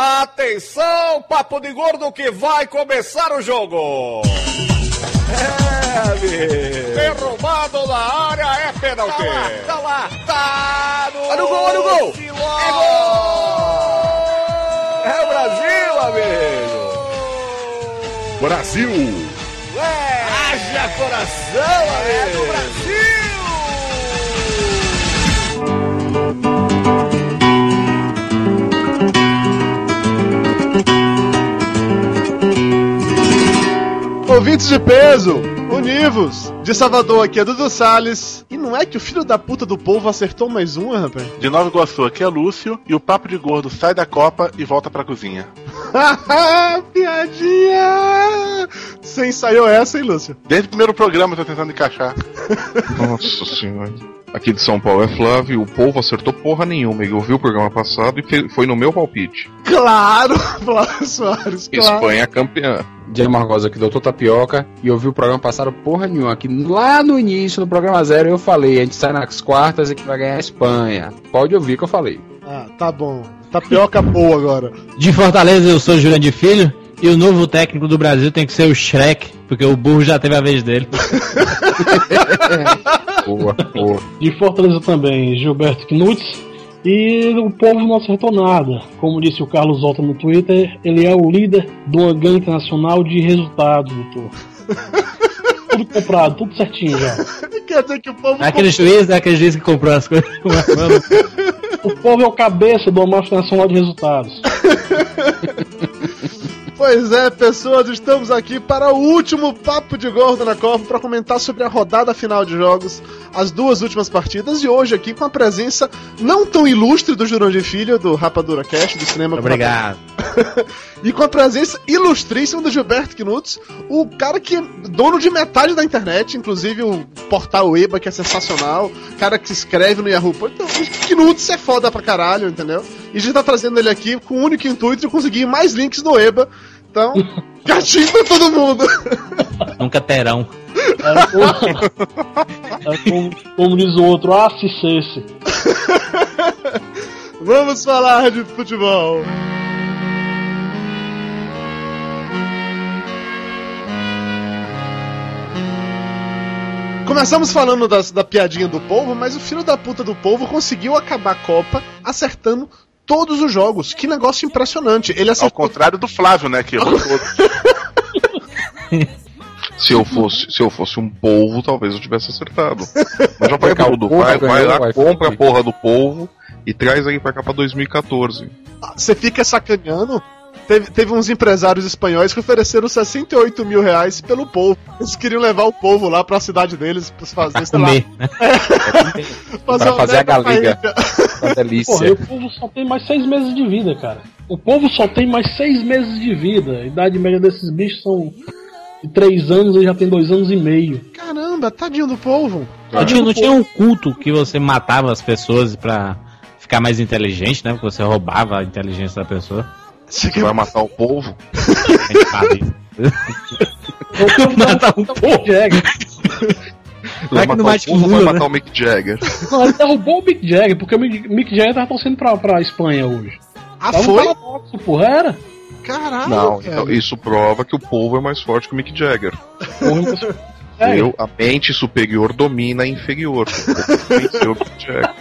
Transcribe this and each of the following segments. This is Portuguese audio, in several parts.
Atenção, papo de gordo que vai começar o jogo. É, amigo. Derrubado na área é pênalti. Tá lá, tá lá. Tá no... Olha o gol, olha o gol. É gol. É o Brasil, amigo. Brasil! É. Haja coração, amigo. É do Brasil. Ouvintes de peso, univos! De Salvador aqui é Dudu Salles. E não é que o filho da puta do povo acertou mais uma, rapaz? De Nova Iguaçu, aqui é Lúcio. E o Papo de Gordo sai da Copa e volta pra cozinha. Piadinha! Você ensaiou essa, hein, Lúcio? Desde o primeiro programa eu tô tentando encaixar. Nossa senhora. Aqui de São Paulo é Flávio, o povo acertou porra nenhuma. Ele ouviu o programa passado e foi no meu palpite. Claro, Flávio Soares, claro. Espanha campeã. Diego Margosa aqui, doutor Tapioca, e eu vi o programa passado porra nenhuma. Aqui lá no início, no programa zero, eu falei, a gente sai nas quartas e que vai ganhar a Espanha. Pode ouvir que eu falei. Ah, tá bom. Tapioca boa agora. De Fortaleza, eu sou Jurandir Filho. E o novo técnico do Brasil tem que ser o Shrek, porque o burro já teve a vez dele. Boa, boa. De Fortaleza também, Gilberto Knuts. E o povo não acertou nada. Como disse o Carlos Volta no Twitter, ele é o líder de uma gangue internacional de resultados, doutor. tudo comprado, tudo certinho já. Quer dizer que o povo. É aquele juiz, é aquele juiz que comprou as coisas. O povo é o cabeça do máfia nacional de resultados. Pois é, pessoas, estamos aqui para o último Papo de Gordo na Copa para comentar sobre a rodada final de jogos, as duas últimas partidas, e hoje aqui com a presença não tão ilustre do Jurandir Filho, do Rapadura Cast, do cinema. Obrigado. e com a presença ilustríssima do Gilberto Knuts, o cara que é dono de metade da internet, inclusive o portal EBA, que é sensacional, cara que escreve no Yahoo. Então, é foda pra caralho, entendeu? E a gente tá trazendo ele aqui com o único intuito de conseguir mais links no EBA. Então, gatinho pra todo mundo. Nunca terão. É, como, é como, como diz o outro, ah, se cesse. Vamos falar de futebol. Começamos falando das- da piadinha do povo, mas o filho da puta do povo conseguiu acabar a Copa acertando todos os jogos. Que negócio impressionante. Ele Ao acertou. contrário do Flávio, né? Que errou todos. Se eu fosse, se eu fosse um polvo, talvez eu tivesse acertado. Mas já Pegar o tudo. povo, Vai, vai ganhou, lá, compra a porra do polvo e traz aí pra cá pra 2014. Você fica sacaneando. Teve, teve uns empresários espanhóis que ofereceram 68 mil reais pelo povo. Eles queriam levar o povo lá pra cidade deles pra fazer, Pra sei lá, né? Fazer a mega galega. paella. Uma Porra, e delícia. o povo só tem mais seis meses de vida, cara. O povo só tem mais seis meses de vida. A idade média desses bichos são de três anos e já tem dois anos e meio. Caramba, tadinho do povo. Tinha, não tinha um culto que você matava as pessoas pra ficar mais inteligente, né? Porque você roubava a inteligência da pessoa. Você vai matar o isso. Matar Pô, Jagger. Vai que não matar o Lula, vai né? matar o Mick Jagger? Não, ele derrubou o Mick Jagger, porque o Mick, Jagger tava torcendo pra, pra Espanha hoje. Ah, Tava um foi? paradoxo, porra, era? Caralho, Não, cara. então, isso prova que o polvo é mais forte que o Mick Jagger. É, Eu, a mente superior domina a inferior. O venceu o Mick Jagger.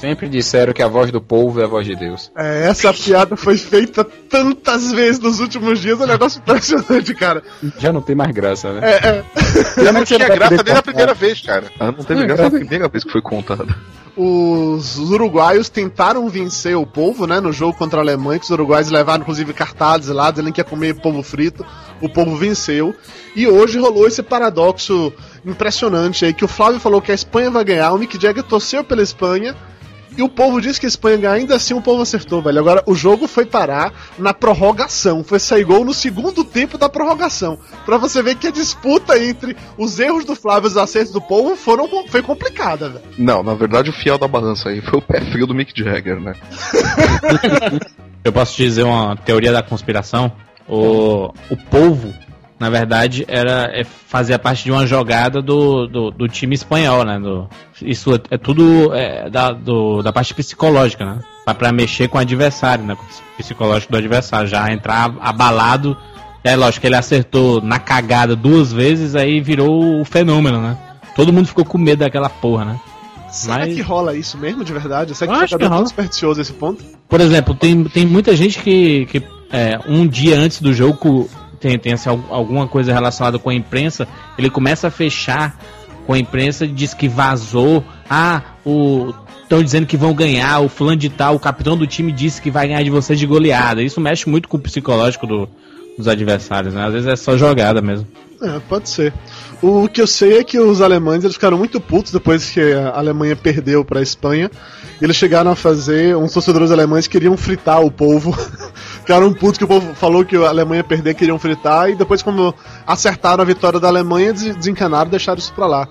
Sempre disseram que a voz do povo é a voz de Deus. É, essa piada foi feita tantas vezes nos últimos dias, é um negócio impressionante, cara. Já não tem mais graça, né? É, é. Eu não tinha graça desde a primeira vez, cara. Ah, não teve graça a primeira vez que foi contada. Os uruguaios tentaram vencer o povo, né, no jogo contra a Alemanha, que os uruguaios levaram inclusive cartazes lá, dizendo que ia comer polvo frito. O povo venceu. E hoje rolou esse paradoxo impressionante aí, que o Flávio falou que a Espanha vai ganhar, o Mick Jagger torceu pela Espanha, e o povo disse que a Espanha ia ganhar, ainda assim o povo acertou, velho. Agora, o jogo foi parar na prorrogação. Foi sair gol no segundo tempo da prorrogação. Pra você ver que a disputa entre os erros do Flávio e os acertos do povo foram, foi complicada, velho. Não, na verdade o fiel da balança aí foi o pé frio do Mick Jagger, né? Eu posso te dizer uma teoria da conspiração? O, o polvo, na verdade, era é, fazia parte de uma jogada do, do, do time espanhol, né? Do, isso é, é tudo é, da, do, da parte psicológica, né? pra, pra mexer com o adversário, né? Com o psicológico do adversário. Já entrar abalado. É lógico que ele acertou na cagada duas vezes, aí virou o fenômeno, né? Todo mundo ficou com medo daquela porra, né? Será Mas- que rola isso mesmo, de verdade? Será que acho que é tão rola. supersticioso esse ponto? Por exemplo, tem, tem muita gente que, que é, um dia antes do jogo tem, tem assim, al- alguma coisa relacionada com a imprensa, ele começa a fechar com a imprensa e diz que vazou. Ah, o. Estão dizendo que vão ganhar, o fulano de tal, o capitão do time disse que vai ganhar de vocês de goleada. Isso mexe muito com o psicológico do- dos adversários, né? Às vezes é só jogada mesmo. É, pode ser. O que eu sei é que os alemães eles ficaram muito putos depois que a Alemanha perdeu para a Espanha. Eles chegaram a fazer. Uns torcedores alemães queriam fritar o povo. ficaram putos que o povo falou que a Alemanha perder, queriam fritar. E depois, quando acertaram a vitória da Alemanha, des- desencanaram e deixaram isso pra lá.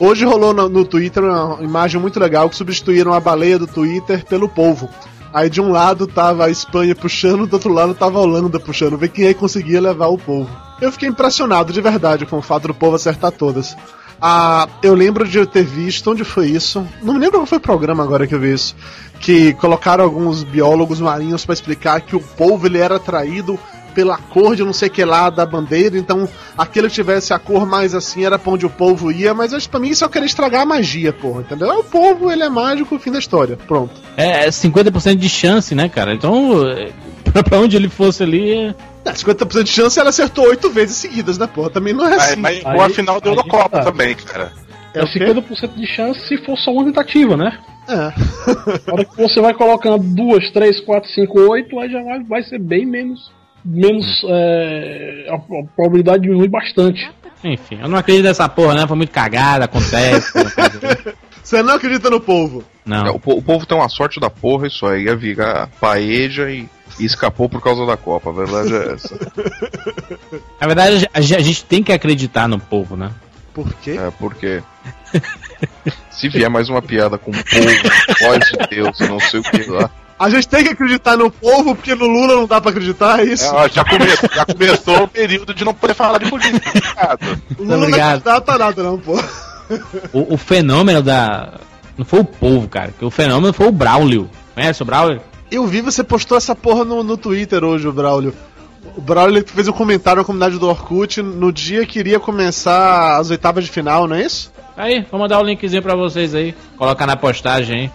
Hoje rolou no, no Twitter uma imagem muito legal que substituíram a baleia do Twitter pelo povo. Aí de um lado tava a Espanha puxando, do outro lado tava a Holanda puxando, ver quem aí conseguia levar o povo. Eu fiquei impressionado de verdade com o fato do povo acertar todas. Ah, eu lembro de eu ter visto, onde foi isso? Não me lembro qual foi o programa agora que eu vi isso. Que colocaram alguns biólogos marinhos pra explicar que o povo ele era atraído pela cor de não sei que lá da bandeira, então aquele que tivesse a cor mais assim era pra onde o povo ia, mas que pra mim isso é querer estragar a magia, porra, entendeu? O povo, ele é mágico, fim da história, pronto. É 50% de chance, né, cara? Então, é, pra, onde ele fosse ali. é- É, 50% de chance ela acertou oito vezes seguidas, né, porra? Também não é Mas, assim. mas Aí- com a final da Eurocopa tá. também, cara. É, É o quê? 50% de chance se for só uma tentativa, né? É. Na hora que você vai colocando duas, três, quatro, cinco, oito, aí já vai, vai ser bem menos. Menos. é, a, a probabilidade diminui bastante. Enfim, eu não acredito nessa porra, né? Foi muito cagada, acontece. Você não acredita no povo. É, não. o, po- o povo tem uma sorte da porra, isso aí ia virar paeja e, e escapou por causa da Copa. A verdade é essa. Na verdade, a gente, tem que acreditar no povo, né? Por quê? É, porque. Se vier mais uma piada com povo, voz de Deus, não sei o que lá. A gente tem que acreditar no povo, porque no Lula não dá pra acreditar, é isso? É, já, come- já começou o período de não poder falar de política. Obrigado. o Lula não obrigado. acredita a nada, não, pô. O, o fenômeno da. Não foi o povo, cara. Que o fenômeno foi o Braulio. Conhece o Braulio? Eu vi você postou essa porra no, no Twitter hoje, o Braulio. O Braulio fez um comentário na comunidade do Orkut no dia que iria começar as oitavas de final, não é isso? Aí, vou mandar o linkzinho pra vocês aí. Colocar na postagem aí.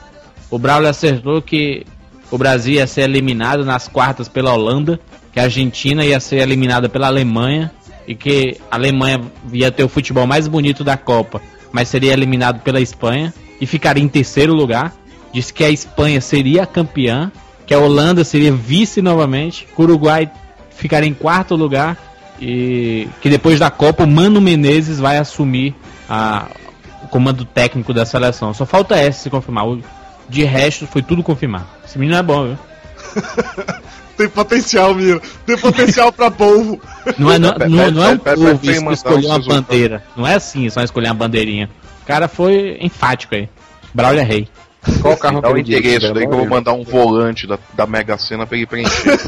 O Braulio acertou que o Brasil ia ser eliminado nas quartas pela Holanda, que a Argentina ia ser eliminada pela Alemanha e que a Alemanha ia ter o futebol mais bonito da Copa, mas seria eliminado pela Espanha e ficaria em terceiro lugar. Disse que a Espanha seria a campeã, que a Holanda seria vice novamente, que o Uruguai ficaria em quarto lugar e que depois da Copa o Mano Menezes vai assumir a- o comando técnico da seleção. Só falta essa se confirmar. O- de resto foi tudo confirmado. Esse menino é bom, viu? Tem potencial, Miro. Tem potencial pra povo. Não é, não, não, não é um povo isso que os uma bandeira. Não é assim, só escolher uma bandeirinha. O cara foi enfático aí. Braulio é rei. Qual carro Dá o endereço daí que eu vou mandar um volante da, da Mega Sena pra ele preencher.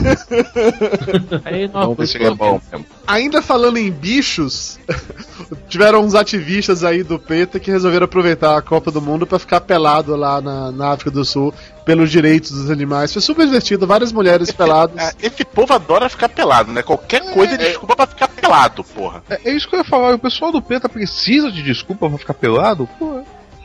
Aí, não, Vamos ver se ele é bom mesmo. Ainda falando em bichos, tiveram uns ativistas aí do PETA que resolveram aproveitar a Copa do Mundo pra ficar pelado lá na, na África do Sul pelos direitos dos animais. Foi super divertido, várias mulheres peladas. É, Esse povo adora ficar pelado, né? Qualquer coisa é desculpa pra ficar pelado, porra. É, é isso que eu ia falar, o pessoal do PETA precisa de desculpa pra ficar pelado?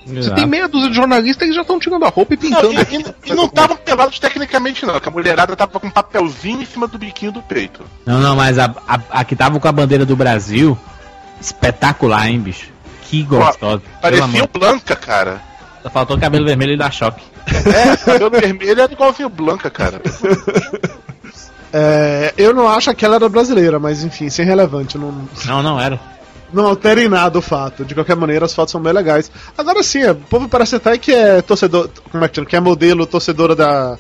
Você tem meia dúzia de jornalistas que já estão tirando a roupa e Não, pintando. e, e- e não estavam pelados tecnicamente, não, que a mulherada tava com um papelzinho em cima do biquinho do peito. Não, não, mas a, a, a que tava com a bandeira do Brasil, espetacular, hein, bicho? Que gostosa. Parecia o Blanca, cara. Só faltou cabelo vermelho e dar choque. É, cabelo vermelho era igualzinho o Blanca, cara. É, eu não acho que ela era brasileira, mas enfim, sem relevante. Não, Não, não era. Não altera em nada o fato. De qualquer maneira, as fotos são bem legais. Agora sim, o povo parece até que é torcedor. Como é que chama? Que é modelo torcedora da.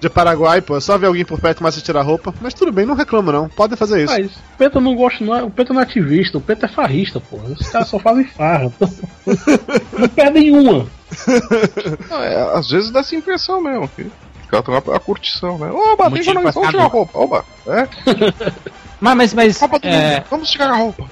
De Paraguai, pô. É só ver alguém por perto e começa a tirar a roupa. Mas tudo bem, não reclamo não. Podem fazer isso. Mas o Peta não gosta, não é, o Peta não é ativista, o Peta é farrista, pô. Esses caras só fazem farra. não perdem uma. Não, é, às vezes dá essa impressão mesmo. Que os caras estão a, a curtição, né? Oba, tem jornalista, vamos tirar a roupa. Oba, é? Mas, mas, mas é, vamos tirar a roupa.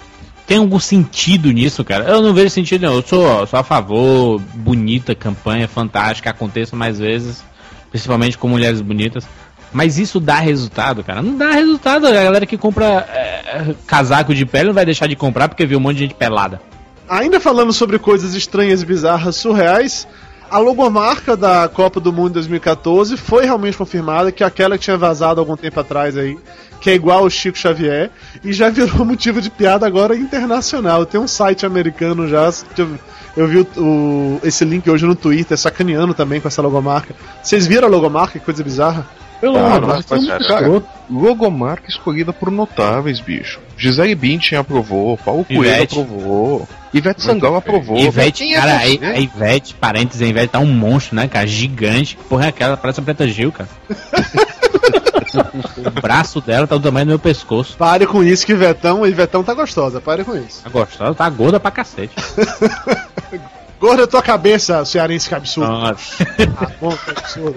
Tem algum sentido nisso, cara? Eu não vejo sentido. Eu sou, sou a favor, bonita campanha, fantástica, aconteça mais vezes. principalmente com mulheres bonitas. Mas isso dá resultado, cara. Não dá resultado. A galera que compra é, casaco de pele não vai deixar de comprar porque viu um monte de gente pelada. Ainda falando sobre coisas estranhas, bizarras, surreais, a logomarca da Copa do Mundo 2014 foi realmente confirmada, que é aquela que tinha vazado algum tempo atrás aí, que é igual ao Chico Xavier, e já virou motivo de piada agora internacional. Tem um site americano já, eu, vi o, o, esse link hoje no Twitter, sacaneando também com essa logomarca. Vocês viram a logomarca? Que coisa bizarra? Não, ah, mas, mas, cara, logomarca escolhida por notáveis, bicho. Gisele Bündchen aprovou, Paulo Coelho aprovou, Ivete Sangalo aprovou. Ivete, cara, a, a Ivete, parênteses, a Ivete tá um monstro, né, cara? Gigante. Porra é aquela? Parece a Preta Gil, cara. o braço dela tá do tamanho do meu pescoço. Pare com isso que Ivetão, Ivetão tá gostosa, pare com isso. Tá gostosa, tá gorda pra cacete. gorda tua cabeça, cearense que absurdo. Nossa. ah, bom, que absurdo.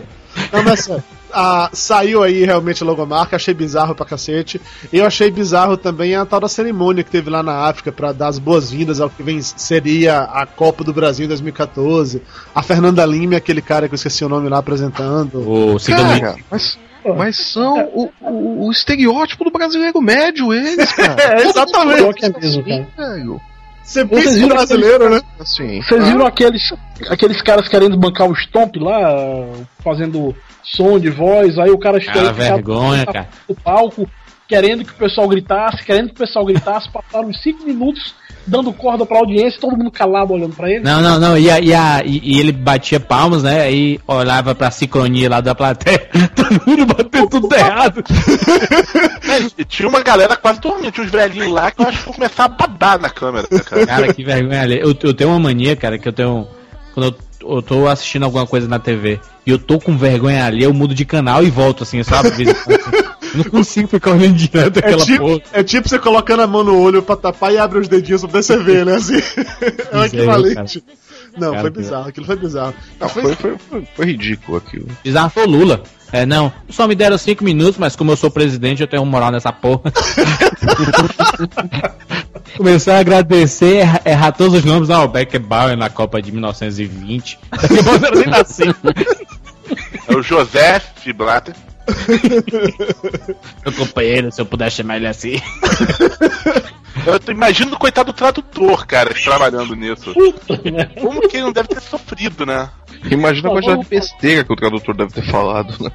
Não, mas a, saiu aí realmente a logomarca, achei bizarro pra cacete. E eu achei bizarro também a tal da cerimônia que teve lá na África para dar as boas-vindas ao que vem, seria a Copa do Brasil em 2014. A Fernanda Lima, aquele cara que eu esqueci o nome lá apresentando. O cara, mas, mas são o, o, o, estereótipo do brasileiro médio, eles, cara. é, exatamente. É mesmo, cara. Você pensa viram brasileiro, aqueles, né? Assim, Vocês viram aqueles, aqueles caras querendo bancar o Stomp lá, fazendo som de voz, aí o cara chega vergonha, cara. no palco, querendo que o pessoal gritasse, querendo que o pessoal gritasse, passaram uns 5 minutos dando corda pra audiência, todo mundo calado olhando pra ele. Não, não, não, e, a, e, a, e, e ele batia palmas, né? Aí olhava pra sincronia lá da plateia, todo mundo batendo tudo errado. é, tinha uma galera quase dormindo, tinha uns velhinhos lá que eu acho que vou começar a babar na câmera, cara. Cara, que vergonha ali. Eu, eu tenho uma mania, cara, que eu tenho. Quando eu eu tô assistindo alguma coisa na TV e eu tô com vergonha ali, eu mudo de canal e volto, assim, sabe? Não consigo ficar olhando direto é aquela tipo, porra. É tipo você colocando a mão no olho pra tapar e abre os dedinhos pra poder você ver, né? Assim, é o equivalente. Não, cara, foi bizarro, aquilo foi bizarro. Não, foi, foi, foi, foi ridículo aquilo. Bizarro foi o Lula. É, não, só me deram cinco minutos, mas como eu sou presidente, eu tenho moral nessa porra. Começar a agradecer, errar todos os nomes. Ah, o Beckenbauer na Copa de 1920. Eu nem nasci. É o José Blatter. Meu companheiro, se eu puder chamar ele assim. Eu tô imaginando o coitado do tradutor, cara, trabalhando nisso. Como que ele não deve ter sofrido, né? Imagina a quantidade de besteira que o tradutor deve ter falado, né?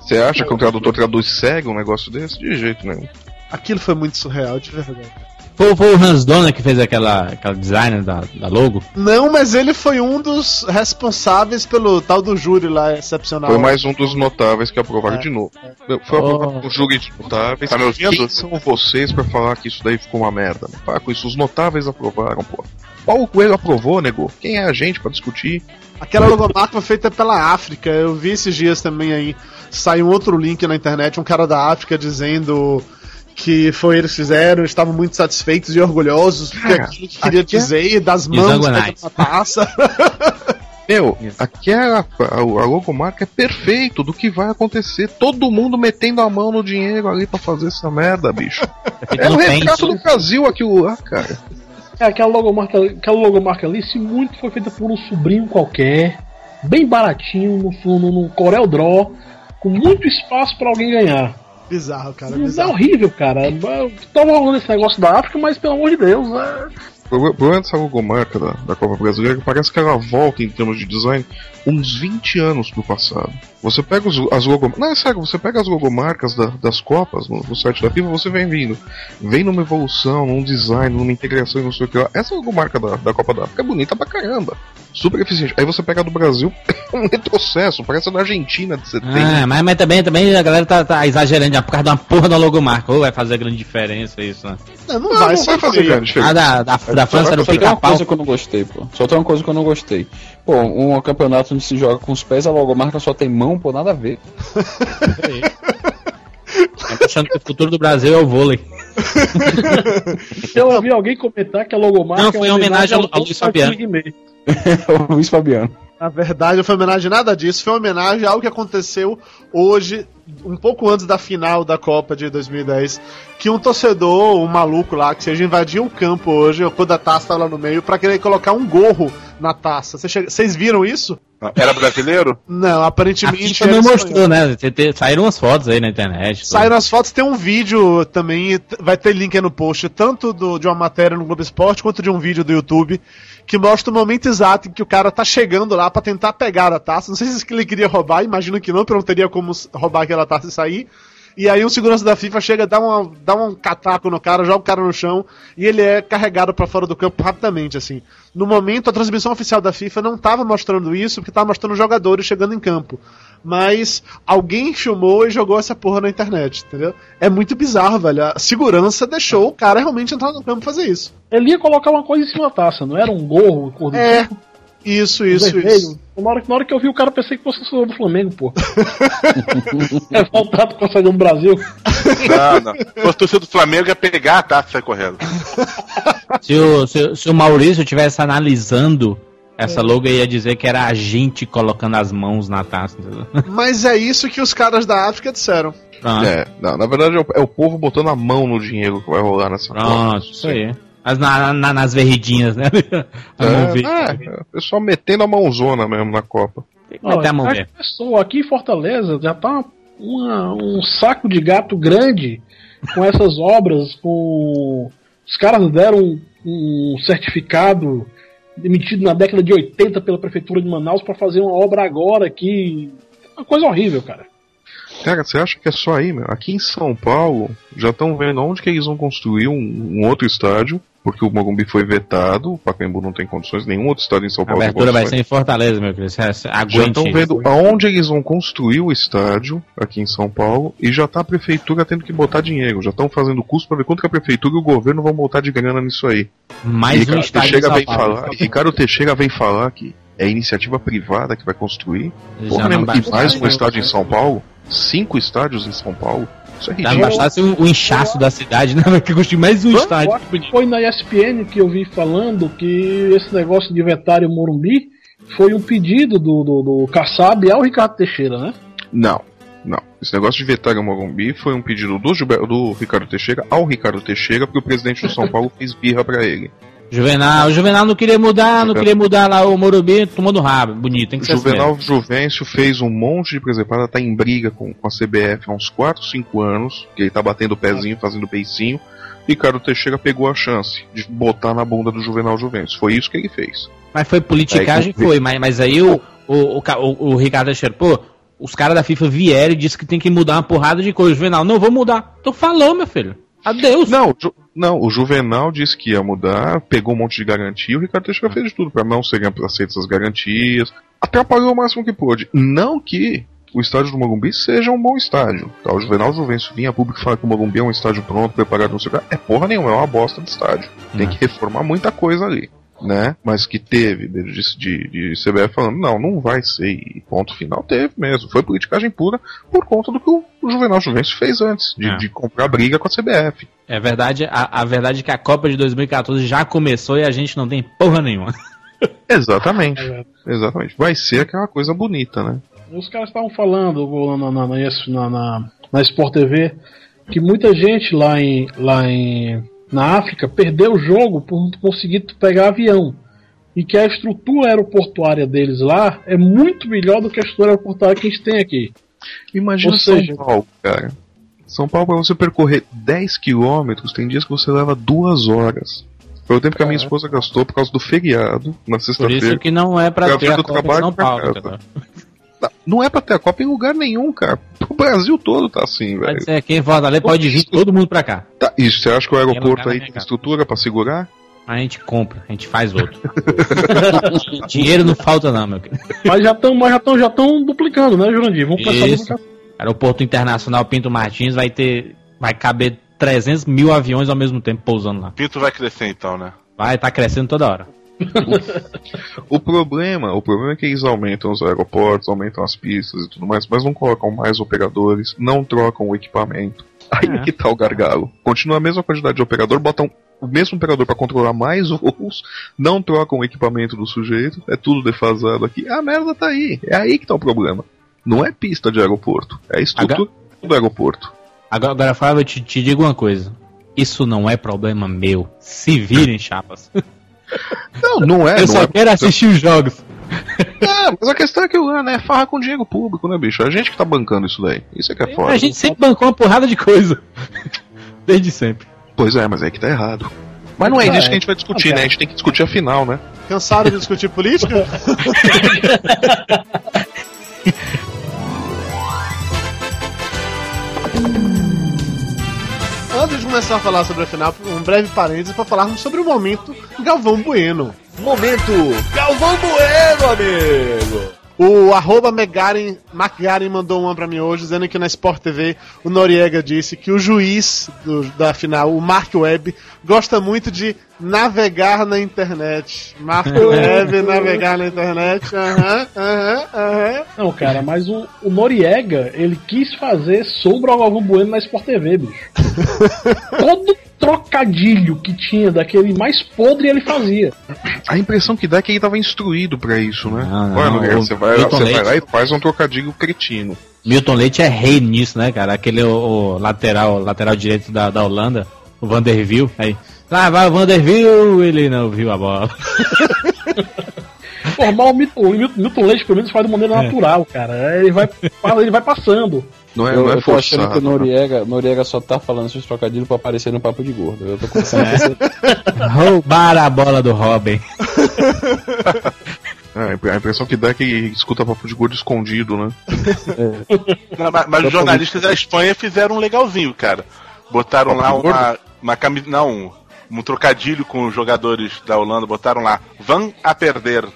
Você acha que o tradutor traduz cego um negócio desse? De jeito nenhum. Aquilo foi muito surreal, de verdade. Foi, foi o Hans Donner que fez aquela, aquela design da, da logo? Não, mas ele foi um dos responsáveis pelo tal do júri lá excepcional. Foi mais um dos notáveis que aprovaram é, de novo. É. Foi aprovado oh. um júri de notáveis. Tá me ouvindo? Quem são vocês pra falar que isso daí ficou uma merda? Para com isso, os notáveis aprovaram, pô. Paulo Coelho aprovou, nego. Quem é a gente para discutir? Aquela logomarca foi feita pela África. Eu vi esses dias também aí. Saiu um outro link na internet, um cara da África dizendo que foi eles fizeram, estavam muito satisfeitos e orgulhosos porque Cara, aquilo que queria aqui é dizer, das mãos da taça. Meu, aquela a, a logomarca é perfeito do que vai acontecer. Todo mundo metendo a mão no dinheiro ali para fazer essa merda, bicho. é o retrato do Brasil aquilo lá, cara. É, aquela logomarca, aquela logomarca ali, se muito foi feita por um sobrinho qualquer, bem baratinho, no, no, no Corel Draw, com muito espaço para alguém ganhar. Bizarro, cara. É bizarro. É horrível, cara. Tava rolando esse negócio da África, mas pelo amor de Deus, é. O problema dessa logomarca da, da Copa Brasileira é parece que ela volta em termos de design uns 20 anos pro passado. Você pega os, as logomarcas. Não, é sério, você pega as logomarcas da, das Copas no, no, site da FIFA, você vem vindo. Vem numa evolução, num design, numa integração e não sei o que lá. Essa logomarca da, da Copa da África é bonita pra caramba super eficiente. Aí você pega a do Brasil, é um retrocesso, parece a da Argentina de 70. Ah, mas, mas também, também a galera tá, tá exagerando por causa de uma porra da logomarca. Ou vai fazer grande diferença isso, né? Não, não, não vai, não vai fazer grande diferença. Ah, da, da, da França não fica uma coisa que eu não gostei, pô. Só tem uma coisa que eu não gostei. Pô, um campeonato onde se joga com os pés, a logomarca só tem mão, pô, nada a ver. Tá achando que o futuro do Brasil é o vôlei. Eu ouvi alguém comentar que a logomarca. Não, foi é homenagem ao, ao Luiz Fabiano. o Luiz Fabiano. Na verdade, não foi homenagem a nada disso, foi homenagem ao que aconteceu hoje, um pouco antes da final da Copa de 2010, que um torcedor, um maluco lá, que seja invadiu o campo hoje, quando a taça lá no meio, para querer colocar um gorro na taça. Vocês viram isso? Era brasileiro? Não, aparentemente. Não espanhol. mostrou, né? Saíram umas fotos aí na internet. tudo. Saíram as fotos, tem um vídeo também, vai ter link aí no post, tanto do- de uma matéria no Globo Esporte quanto de um vídeo do YouTube, que mostra o momento exato em que o cara tá chegando lá pra tentar pegar a taça. Não sei se ele queria roubar, imagino que não, porque não teria como roubar aquela taça e sair. E aí um segurança da FIFA chega, dá, uma, dá um cataco no cara, joga o cara no chão e ele é carregado pra fora do campo rapidamente, assim. No momento, a transmissão oficial da FIFA não tava mostrando isso, porque tava mostrando os jogadores chegando em campo. Mas alguém filmou e jogou essa porra na internet, entendeu? É muito bizarro, velho. A segurança deixou o cara realmente entrar no campo e fazer isso. Ele ia colocar uma coisa em cima da taça, não era um gorro, cor do É, tipo, isso, isso, vermelho. isso. Na hora, na hora que eu vi o cara, pensei que fosse o senhor do Flamengo, pô. é voltado com a saída do Brasil. Não, não. Se fosse torcedor do Flamengo, ia pegar a taça e sair correndo. Se o, se, se o Maurício estivesse analisando essa logo, ia dizer que era a gente colocando as mãos na taça. entendeu? Mas é isso que os caras da África disseram. Pronto, É, não, na verdade é o, é o povo botando a mão no dinheiro que vai rolar nessa pronto, isso aí. Mas na, na- nas verridinhas, né? A. É, é, o pessoal metendo a mãozona mesmo na Copa. Tem que meter a mão começou. Aqui em Fortaleza já tá uma- um saco de gato grande com essas obras, com. Os caras deram um, um certificado emitido na década de 80 pela Prefeitura de Manaus para fazer uma obra agora aqui. Uma coisa horrível, cara. Cara, você acha que é só aí, meu? Aqui em São Paulo, já estão vendo onde que eles vão construir um, um outro estádio, porque o Morumbi foi vetado, o Pacaembu não tem condições, nenhum outro estádio em São A Paulo tem abertura vai ser em Fortaleza, meu querido. Você- você Já Aguente. estão vendo aonde eles vão construir o estádio aqui em São Paulo e já tá a prefeitura tendo que botar dinheiro. Já estão fazendo custo para ver quanto que a prefeitura e o governo vão botar de grana nisso aí. Mais um Ricardo estádio em Teixeira vem falar, Ricardo Teixeira vem falar que é iniciativa privada que vai construir. Porra, mesmo, e bastasse- mais um estádio em São Paulo? Cinco estádios em São Paulo? Isso é não bastasse o, o inchaço da cidade, né? Que construir mais um Eu estádio. foi na ESPN que eu vi falando que esse negócio de vetar o Morumbi foi um pedido do, do, do Kassab ao Ricardo Teixeira, né? Não, não. Esse negócio de vetar o Morumbi foi um pedido do, do Ricardo Teixeira ao Ricardo Teixeira, porque o presidente do São Paulo fez birra pra ele. Juvenal, o Juvenal não queria mudar, não queria mudar lá o Morumbi, tomou no rabo. Bonito, tem que ser assim Juvenal Juvencio fez um monte de presepada, tá em briga com, com a CBF há uns 4, 5 anos, que ele tá batendo o pezinho, fazendo beicinho. Ricardo Teixeira pegou a chance de botar na bunda do Juvenal Juvencio. Foi isso que ele fez. Mas foi politicagem, Aí, foi. Mas, mas aí o, o, o, o, o Ricardo Teixeira, pô, os caras da FIFA vieram e disse que tem que mudar uma porrada de coisa. Juvenal, não, vou mudar. Tô falando, meu filho. Adeus. Não, o Ju- não, o Juvenal disse que ia mudar, pegou um monte de garantia, o Ricardo Teixeira fez de tudo para não serem aceitas as garantias, atrapalhou o máximo que pôde. Não que o estádio do Morumbi seja um bom estádio. Tá? O Juvenal Juvencio vinha a público falar que o Morumbi é um estádio pronto, preparado, não sei o que. É porra nenhuma, é uma bosta de estádio. Tem Não. que reformar muita coisa ali. Né? Mas que teve de, de, de CBF falando, não, não vai ser, e ponto final, teve mesmo. Foi politicagem pura por conta do que o, o Juvenal Juvencio fez antes, de, É. de comprar briga com a CBF. É verdade, a, a verdade é que a Copa de 2014 já começou e a gente não tem porra nenhuma. Exatamente. É. Exatamente. Vai ser aquela coisa bonita, né? Os caras estavam falando na, na, na, na, na, na Sport TV que muita gente lá em, lá em na África perdeu o jogo por não conseguir pegar avião. E que a estrutura aeroportuária deles lá é muito melhor do que a estrutura aeroportuária que a gente tem aqui. Imagina Ou São seja- Paulo, cara. São Paulo, pra você percorrer 10 quilômetros, tem dias que você leva duas horas. Foi o tempo que a minha esposa gastou por causa do feriado, na Por sexta-feira. isso que não é pra Pra ter a Copa São Paulo. Não, é pra ter a Copa em lugar nenhum, cara. O Brasil todo tá assim, velho. Pode ser aqui em Fortaleza, pode vir todo mundo pra cá. Tá, isso, você acha que o aeroporto aí tem estrutura pra segurar? A gente compra, a gente faz outro. Dinheiro não falta não, meu querido. Mas já estão já tão, já tão duplicando, né, Jurandir? Vamos começar a Isso. duplicar. Aeroporto Internacional Pinto Martins vai ter. Vai caber 300 mil aviões ao mesmo tempo pousando lá. Pinto vai crescer então, né? Vai estar crescendo toda hora. O problema, o problema é que eles aumentam os aeroportos, aumentam as pistas e tudo mais, mas não colocam mais operadores, não trocam o equipamento. Aí É. que tá o gargalo. Continua a mesma quantidade de operador, botam o mesmo operador para controlar mais voos, não trocam o equipamento do sujeito, é tudo defasado aqui. A merda tá aí. É aí que tá o problema. Não é pista de aeroporto, é a estrutura do aeroporto. Agora, agora Fábio, eu te, te digo uma coisa. Isso não é problema meu. Se virem, chapas. Não, não é. eu não só é quero assistir os jogos. É, mas a questão é que o né, é farra com dinheiro público, né, bicho? É a gente que tá bancando isso daí. Isso é que é foda. A gente sempre bancou uma porrada de coisa. Desde sempre. Pois é, mas é que tá errado. Mas não é disso que a gente vai discutir, né? A gente tem que discutir a final, né? Cansaram de discutir política? começar a falar sobre a final, um breve parênteses para falarmos sobre o momento Galvão Bueno. Momento Galvão Bueno, amigo. O arroba Megaren, McGaren mandou uma pra mim hoje, dizendo que na Sport TV o Noriega disse que o juiz do- da final, o Mark Webb, gosta muito de navegar na internet. Mark Webb, navegar na internet. Aham, aham, aham. Não, cara, mas o, o Noriega, ele quis fazer sombra ao Galvão Bueno na Sport TV, bicho. Todo trocadilho que tinha daquele mais podre ele fazia. A impressão que dá é que ele tava instruído pra isso, né? Não, não, Olha, Nogueira, o você vai, você vai lá e faz um trocadilho cretino. Milton Leite é rei nisso, né, cara? Aquele o, o lateral, lateral direito da, da Holanda, o Vanderbilt. Aí, lá vai o Vanderbilt, ele não viu a bola. Normal, o Milton, Leite, pelo menos, faz de maneira É. natural, cara. Ele vai, ele vai passando. Não é, Eu, não é eu tô achando forçado. que o Noriega, Noriega só tá falando esses trocadilhos pra aparecer no papo de gordo. Eu tô começando a perceber. Roubaram a bola do Robin. É, a impressão que dá é que escuta papo de gordo escondido, né? Não, mas, mas os jornalistas da Espanha fizeram um legalzinho, cara. Botaram Papo lá uma, uma camisa. Não, um trocadilho com os jogadores da Holanda, botaram lá. Van a perder.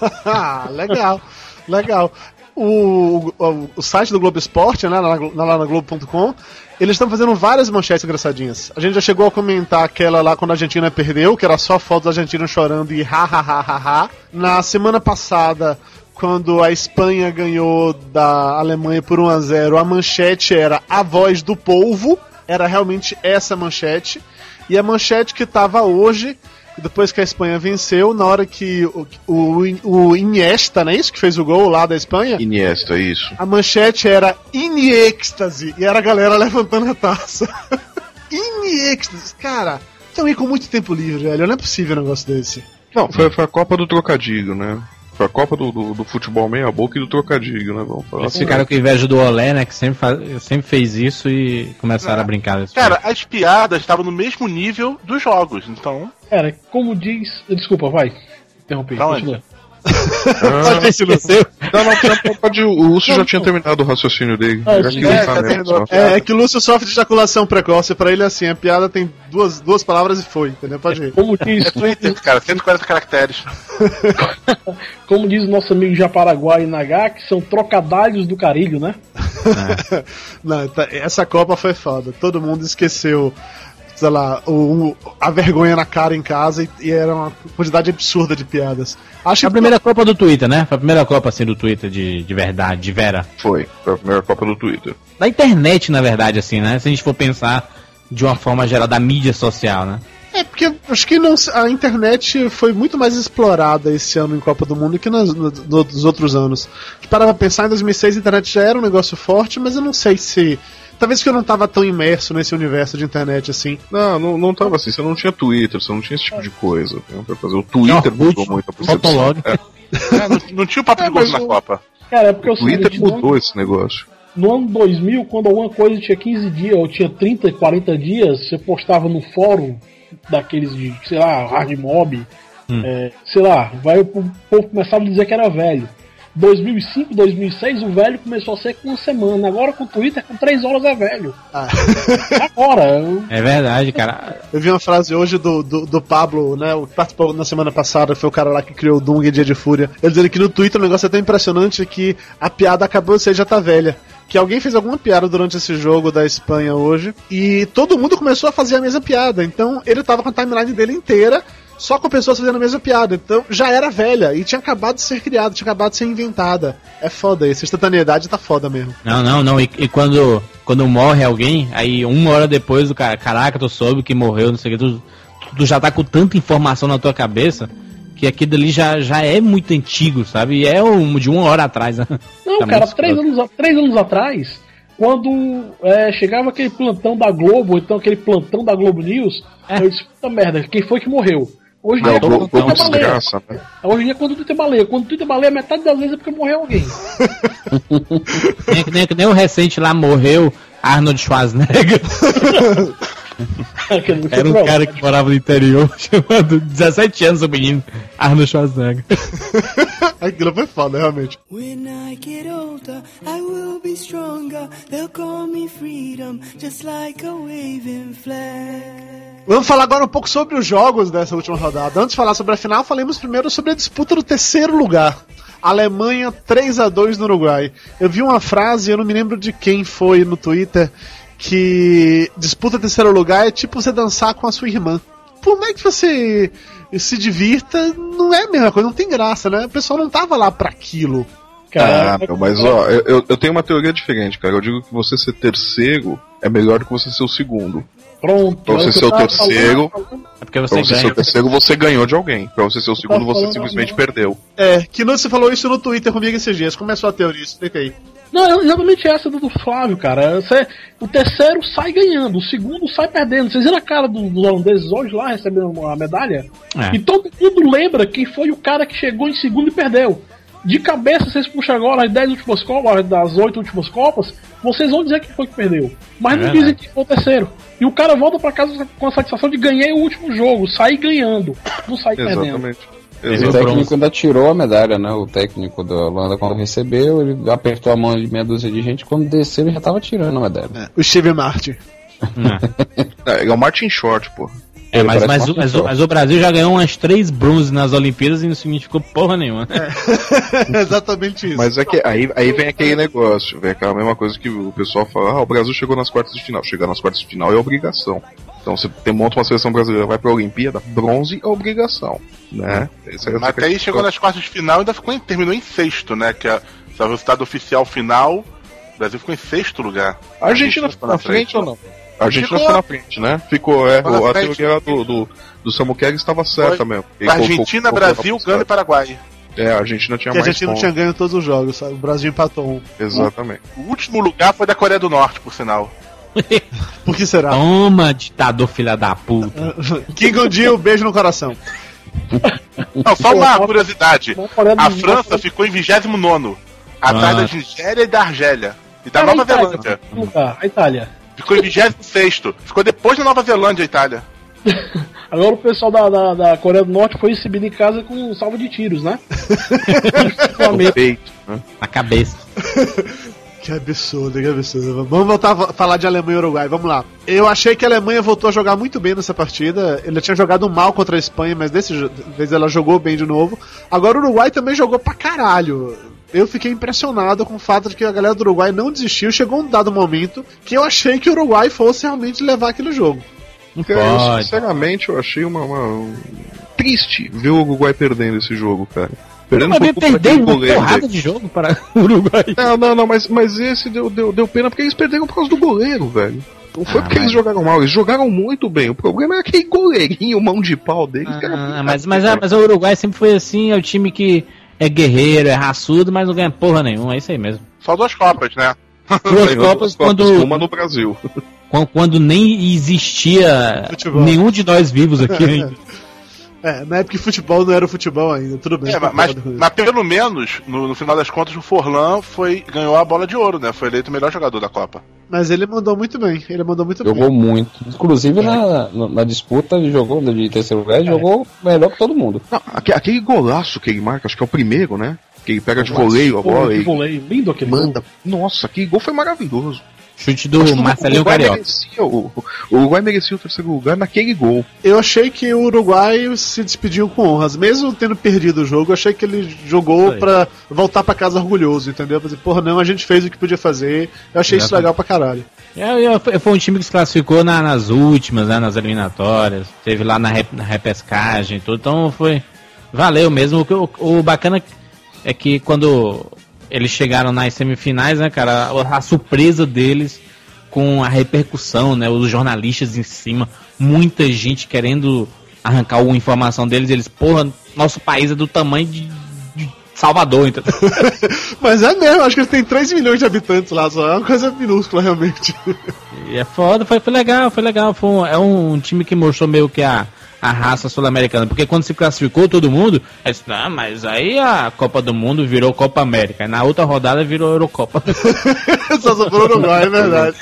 Legal, legal. O, o, o site do Globo Esporte, né, lá, lá na Globo.com, eles estão fazendo várias manchetes engraçadinhas. A gente já chegou a comentar aquela lá quando a Argentina perdeu, que era só fotos da Argentina chorando e ha ha ha ha ha. Na semana passada, quando a Espanha ganhou da Alemanha por 1 a 0 a manchete era a voz do povo, era realmente essa manchete. E a manchete que tava hoje, depois que a Espanha venceu, na hora que o, o, o Iniesta, não é isso? Que fez o gol lá da Espanha? Iniesta, isso. A manchete era Iniextase e era a galera levantando a taça. Iniextase, cara, estão aí com muito tempo livre, velho. Não é possível um negócio desse. Não, foi, foi a Copa do Trocadilho, né? Foi a Copa do, do, do futebol meia boca e do trocadilho, né? Vamos falar Eles assim. ficaram com inveja do Olé, né? Que sempre, faz- sempre fez isso e começaram a brincar desse Cara, as piadas estavam no mesmo nível dos jogos, então. Cara, como diz. Desculpa, vai. Interrompi. Pra onde? continua. Ah, jeito. no seu. não, não, não, pode, o Lúcio já tinha terminado o raciocínio dele. Ah, já sim. que É, tá só. É, é que o Lúcio sofre de ejaculação precoce. Pra ele, assim, a piada tem duas, duas palavras e foi, entendeu? Pode ir. Como diz, É Twitter, cara, 140 caracteres. como diz o nosso amigo Japaraguai Nagá, que são trocadalhos do carilho, né? Não, tá- essa Copa foi foda. Todo mundo esqueceu, sei lá, o, o- a vergonha na cara em casa e, e era uma quantidade absurda de piadas. Acho Foi a que primeira Copa do Twitter, né? Foi a primeira Copa assim do Twitter de, de verdade, de vera. Foi, foi a primeira Copa do Twitter. Da internet, na verdade, assim, né? Se a gente for pensar de uma forma geral da mídia social, né? É, porque acho que não, a internet foi muito mais explorada esse ano em Copa do Mundo que nos, nos- nos outros anos. De parar pra pensar, em 2006 a internet já era um negócio forte, mas eu não sei se. Talvez que eu não tava tão imerso nesse universo de internet assim. Não, não, não tava assim. Você não tinha Twitter, você não tinha esse tipo de coisa. Não pra fazer. O Twitter mudou muito a percepção. Fotolog. É, É, não, não tinha o papo É, de mas na o- Copa. Cara, é porque eu o Twitter mudou esse negócio. no ano 2000, quando alguma coisa tinha 15 dias, ou tinha 30, 40 dias, você postava no fórum daqueles de, sei lá, hard mob, é, sei lá, vai o povo começava a dizer que era velho. 2005, 2006, o velho começou a ser com uma semana. Agora com o Twitter, com 3 horas é velho. Ah. Agora, eu- É verdade, cara. Eu vi uma frase hoje do, do, do Pablo, né? O que participou na semana passada, foi o cara lá que criou o Dung e Dia de Fúria. Ele dizendo que no Twitter o negócio é tão impressionante que a piada acabou de ser já tá velha. Que alguém fez alguma piada durante esse jogo da Espanha hoje e todo mundo começou a fazer a mesma piada. Então ele tava com a timeline dele inteira só com pessoas fazendo a mesma piada. Então já era velha e tinha acabado de ser criada, tinha acabado de ser inventada. É foda isso, a instantaneidade tá foda mesmo. Não, não, não. E, e quando, quando morre alguém, aí uma hora depois o cara, caraca, tu soube que morreu, não sei o que, tu, tu já tá com tanta informação na tua cabeça que aquilo ali já, já é muito antigo, sabe? E é um, de uma hora atrás, né? Não, Tá cara, três anos, três anos atrás, quando é, chegava aquele plantão da Globo, então aquele plantão da Globo News, É. eu disse, puta merda, quem foi que morreu? Hoje em dia, o quando tu tem baleia. né? Hoje em dia, quando tu tem baleia. Quando tu tem baleia, metade das vezes é porque morreu alguém. Nem, nem, nem o recente lá morreu, Arnold Schwarzenegger. Era um cara que morava no interior, chamado 17 anos o menino, Arnold Schwarzenegger. Aquilo foi foda, realmente. When I get older, I will be stronger. They'll call me freedom, just like a waving flag. Vamos falar agora um pouco sobre os jogos dessa última rodada. Antes de falar sobre a final, falemos primeiro sobre a disputa do terceiro lugar. Alemanha 3 a 2 no Uruguai. Eu vi uma frase, eu não me lembro de quem foi no Twitter, que disputa terceiro lugar é tipo você dançar com a sua irmã. Por mais que você se divirta, não é a mesma coisa, não tem graça, né? O pessoal não tava lá pra aquilo. Ah, meu, mas ó, eu, eu- tenho uma teoria diferente, cara. Eu digo que você ser terceiro é melhor do que você ser o segundo. Pronto. Pra você é que ser o terceiro, falando. É porque Pra você você ser ganha. o terceiro, você ganhou de alguém. Pra você ser o segundo, você simplesmente perdeu. É, que você falou isso no Twitter comigo esses dias. Como é a sua teoria? Explica aí. Não, é exatamente essa do, do Flávio, cara. Você- o terceiro sai ganhando, o segundo sai perdendo. Vocês viram a cara do- dos holandeses hoje lá recebendo a medalha? É. E todo mundo lembra quem foi o cara que chegou em segundo e perdeu. De cabeça, vocês puxam agora as 10 últimas copas, das 8 últimas copas, vocês vão dizer quem foi que perdeu. Mas É não dizem quem foi o terceiro. E o cara volta pra casa com a satisfação de ganhei o último jogo, sair ganhando, não sai perdendo. O Exatamente. técnico ainda tirou a medalha, né? O técnico da Holanda, quando recebeu, ele apertou a mão de meia dúzia de gente. Quando desceu, ele já tava tirando a medalha. O Steve Martin. É, é o Martin Short, pô. É, mas, mas, o- mas, o- pessoa. mas o Brasil já ganhou umas três bronzes nas Olimpíadas e não significou porra nenhuma. É exatamente isso. Mas é que aí, aí vem aquele negócio, vem aquela mesma coisa que o pessoal fala, ah, o Brasil chegou nas quartas de final. Chegar nas quartas de final é obrigação. Então você tem, monta uma seleção brasileira, vai pra Olimpíada, bronze é obrigação. Né? Essa, essa Mas até aí chegou nas quartas de final e ainda ficou em, terminou em sexto, né? Que é é o resultado oficial final. O Brasil ficou em sexto lugar. A Argentina ficou na frente ou não? A Argentina Ficou. ficou na frente, né? Ficou, é. O- a teoria do, do, do Samu Kerr estava certa Foi. mesmo. Ele Argentina, colocou- Brasil, Gana e Paraguai. É, a Argentina tinha Porque a mais gente não pontos. tinha ganho todos os jogos, sabe? O Brasil empatou um. Exatamente. O último lugar foi da Coreia do Norte, por sinal. Por que será? Toma, ditador filha da puta. King Gondil, beijo no coração. Não, só uma curiosidade. A França ficou em 29 atrás Ah. da Nigéria e da Argélia. E da a Nova Zelândia. lugar, a Itália. Ficou em 26 Ficou depois da Nova Zelândia, a Itália. Agora o pessoal da, da, da Coreia do Norte foi recebido em casa com um salvo de tiros, né? O peito, né? Na cabeça. Que absurdo, que absurdo. Vamos voltar a falar de Alemanha e Uruguai, vamos lá. Eu achei que a Alemanha voltou a jogar muito bem nessa partida. Ele tinha jogado mal contra a Espanha, mas dessa vez ela jogou bem de novo. Agora o Uruguai também jogou pra caralho. Eu fiquei impressionado com o fato de que a galera do Uruguai não desistiu. Chegou um dado momento que eu achei que o Uruguai fosse realmente levar aquele jogo. Não Cara, eu, sinceramente, eu achei uma, uma- triste ver o Uruguai perdendo esse jogo, cara. Perdendo Mas por bem, culpa perdeu uma goleiro. porrada de jogo para o Uruguai. Não, não, não, mas, mas esse deu, deu, deu pena porque eles perderam por causa do goleiro, velho. Não foi Ah, porque mas- eles jogaram mal, eles jogaram muito bem. O problema é aquele goleirinho, mão de pau deles. que era Ah, muito mas, mas, mas o Uruguai sempre foi assim, é o time que é guerreiro, é raçudo, mas não ganha porra nenhuma, é isso aí mesmo. Só duas Copas, né? Duas Copas quando, Uma no Brasil. quando, quando nem existia Futebol. nenhum de nós vivos aqui ainda. É, na época que futebol não era o futebol ainda, tudo bem. É, mas, mas, concordo. mas pelo menos, no, no final das contas, o Forlan foi, ganhou a bola de ouro, né? Foi eleito o melhor jogador da Copa. Mas ele mandou muito bem, ele mandou muito Jogou bem. muito. Inclusive na, na, na disputa, ele jogou de terceiro lugar, ele jogou melhor que todo mundo. Não, aque- aquele golaço que ele marca, acho que é o primeiro, né? Que ele pega de voleio a bola Que e voleio, lindo aquele gol. manda. Nossa, aquele gol foi maravilhoso. Chute do Acho o Marcelinho Uruguai Carioca. merecia, o, o Uruguai merecia o terceiro lugar naquele gol. Eu achei que o Uruguai se despediu com honras, mesmo tendo perdido o jogo, eu achei que ele jogou Foi. pra voltar pra casa orgulhoso, entendeu? Pra dizer, porra, não, a gente fez o que podia fazer. Eu achei isso Exatamente. legal pra caralho. É, é, foi- foi um time que se classificou na- nas últimas, né, nas eliminatórias. Teve lá na, rep- na repescagem e tudo. Então foi. Valeu mesmo. O, que- o, o bacana é que quando eles chegaram nas semifinais, né, cara, a, a surpresa deles com a repercussão, né? Os jornalistas em cima, muita gente querendo arrancar alguma informação deles. Eles, porra, nosso país é do tamanho de, de Salvador, então. Mas é mesmo, acho que ele tem 3 milhões de habitantes lá, só é uma coisa minúscula realmente. E é foda, foi, foi legal, foi legal. Foi um- é um time que mostrou meio que a, a raça sul-americana. Porque quando se classificou todo mundo, é disse, não, mas aí a Copa do Mundo virou Copa América. Na outra rodada virou Eurocopa. Só sobrou Uruguai, é verdade.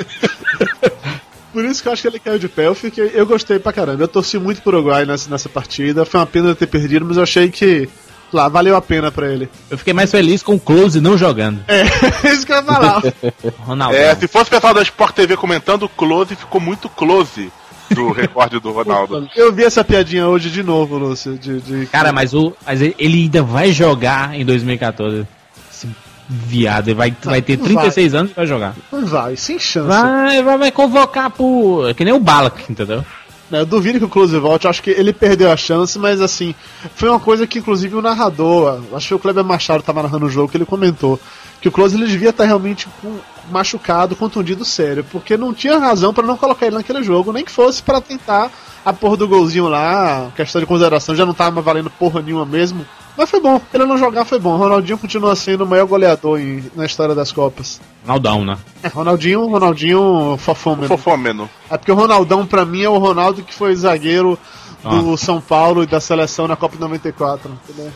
Por isso que eu acho que ele caiu de pé. Eu, fiquei, eu gostei pra caramba. Eu torci muito pro Uruguai nessa, nessa partida. Foi uma pena ter perdido, mas eu achei que. Lá, valeu a pena pra ele. Eu fiquei mais feliz com o Close não jogando. É, isso que eu ia falar. Ronaldo. É, se fosse o pessoal da Sport TV comentando, o close ficou muito close do recorde do Ronaldo. Eu vi essa piadinha hoje de novo, Lúcio. De, de... Cara, mas, o, mas ele ainda vai jogar em 2014. Esse viado, ele vai, vai ter não 36 anos e vai jogar. Vai, sem chance. Vai, vai, vai convocar pro. Que nem o Balak, entendeu? Né, Eu duvido que o Close volte, acho que ele perdeu a chance, mas assim, foi uma coisa que inclusive o narrador, acho que o Kleber Machado tava narrando o jogo, que ele comentou que o Close ele devia estar realmente com- machucado, contundido sério, porque não tinha razão pra não colocar ele naquele jogo, nem que fosse pra tentar a porra do golzinho lá, questão de consideração, já não tava valendo porra nenhuma mesmo. Mas foi bom, ele não jogar foi bom. Ronaldinho continua sendo o maior goleador em- na história das Copas. Ronaldão, né? É, Ronaldinho, Ronaldinho fofômeno. Fofômeno. É porque o Ronaldão, pra mim, é o Ronaldo que foi zagueiro do São Paulo e da seleção na Copa 94. entendeu?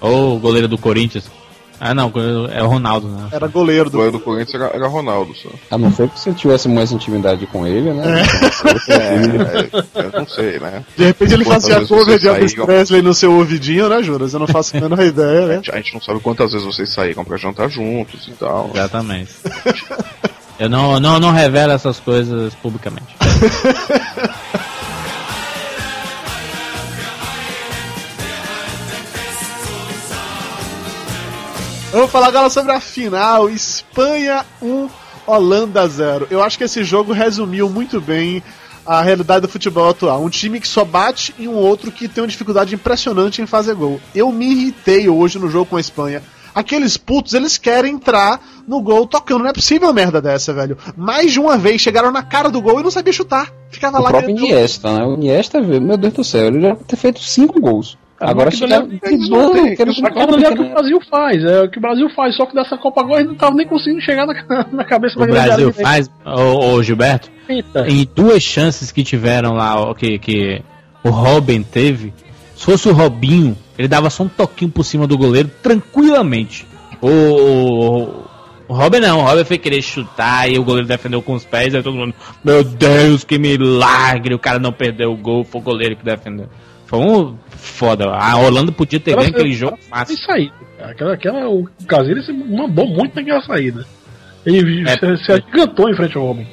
Ou o goleiro do Corinthians. Ah, não, é o Ronaldo, né? Era goleiro O do. goleiro do Corinthians era, era Ronaldo só. A não ser que você tivesse mais intimidade com ele, né? É, é, eu não sei, né? De repente ele Quantas fazia cover de Elvis? Presley no seu ouvidinho, né, Juras? Eu não faço a menor ideia, A né? gente, a gente não sabe quantas vezes vocês saíram pra jantar juntos e tal. Exatamente. Eu não, não, não revelo essas coisas publicamente. Vamos falar agora sobre a final: Espanha 1, Holanda 0. Eu acho que esse jogo resumiu muito bem a realidade do futebol atual. Um time que só bate e um outro que tem uma dificuldade impressionante em fazer gol. Eu me irritei hoje no jogo com a Espanha. Aqueles putos, eles querem entrar no gol tocando. Não é possível uma merda dessa, velho. Mais de uma vez chegaram na cara do gol e não sabia chutar. Ficava O lá próprio querendo- Iniesta, né? O Iniesta, meu Deus do céu, ele já deve ter feito cinco gols. Agora mas fica aquilo ali- driblando, querendo Aquilo driblar, ali é o que o Brasil faz, é o que o Brasil faz, só que dessa Copa agora ele não tava nem conseguindo chegar na, na cabeça O da Brasil área faz, ô, ô, Gilberto, Eita. em duas chances que tiveram lá, que, que o Robin teve, se fosse o Robinho, ele dava só um toquinho por cima do goleiro tranquilamente. O, o, o Robin não, o Robin foi querer chutar e o goleiro defendeu com os pés, aí todo mundo, meu Deus, que milagre, o cara não perdeu o gol, foi o goleiro que defendeu. Foi um foda. A Holanda podia ter ganho aquele jogo Sem fácil. saída. cara. Aquela, aquela, o Casillas se mandou muito naquela saída. Ele É, se, se agigantou em frente ao Robin.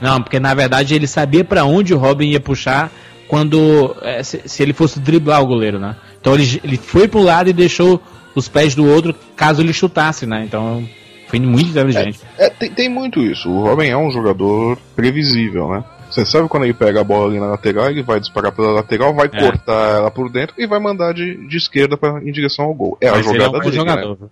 Não, porque na verdade ele sabia pra onde o Robin ia puxar quando é, se, se ele fosse driblar o goleiro, né? Então ele, ele foi pro lado e deixou os pés do outro caso ele chutasse, né? Então foi muito inteligente. É, tem, tem muito isso. O Robin é um jogador previsível, né? Você sabe quando ele pega a bola ali na lateral, ele vai disparar pela lateral, vai É. cortar ela por dentro e vai mandar de, de esquerda pra, em direção ao gol. É a Mas ele é jogada um bom dele, né? jogador. viu?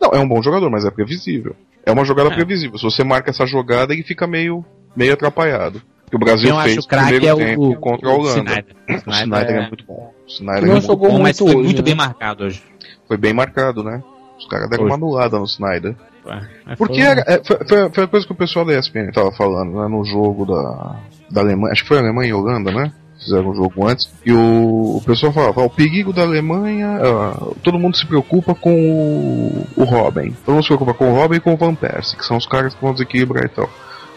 Não, é um bom jogador, mas é previsível. É uma jogada É. previsível. Se você marca essa jogada, ele fica meio, meio atrapalhado. O que o Brasil eu fez craque primeiro é tempo o, contra a o Holanda. Snyder. O O Snyder é é muito bom. O Snyder Não é muito jogou bom, mas muito foi hoje, muito né? bem marcado hoje. Foi bem marcado, né? Os caras deram Hoje. uma anulada no Snyder. É, Porque foi- era- é, foi, foi- foi a coisa que o pessoal da ESPN tava falando, né? No jogo da, da Alemanha. Acho que foi Alemanha e Holanda, né? Fizeram um jogo antes. E o, o pessoal falava: "Ah, o perigo da Alemanha. ah, todo mundo se preocupa com o, o Robin. Todo mundo se preocupa com o Robin e com o Van Persie, que são os caras que vão desequilibrar e tal.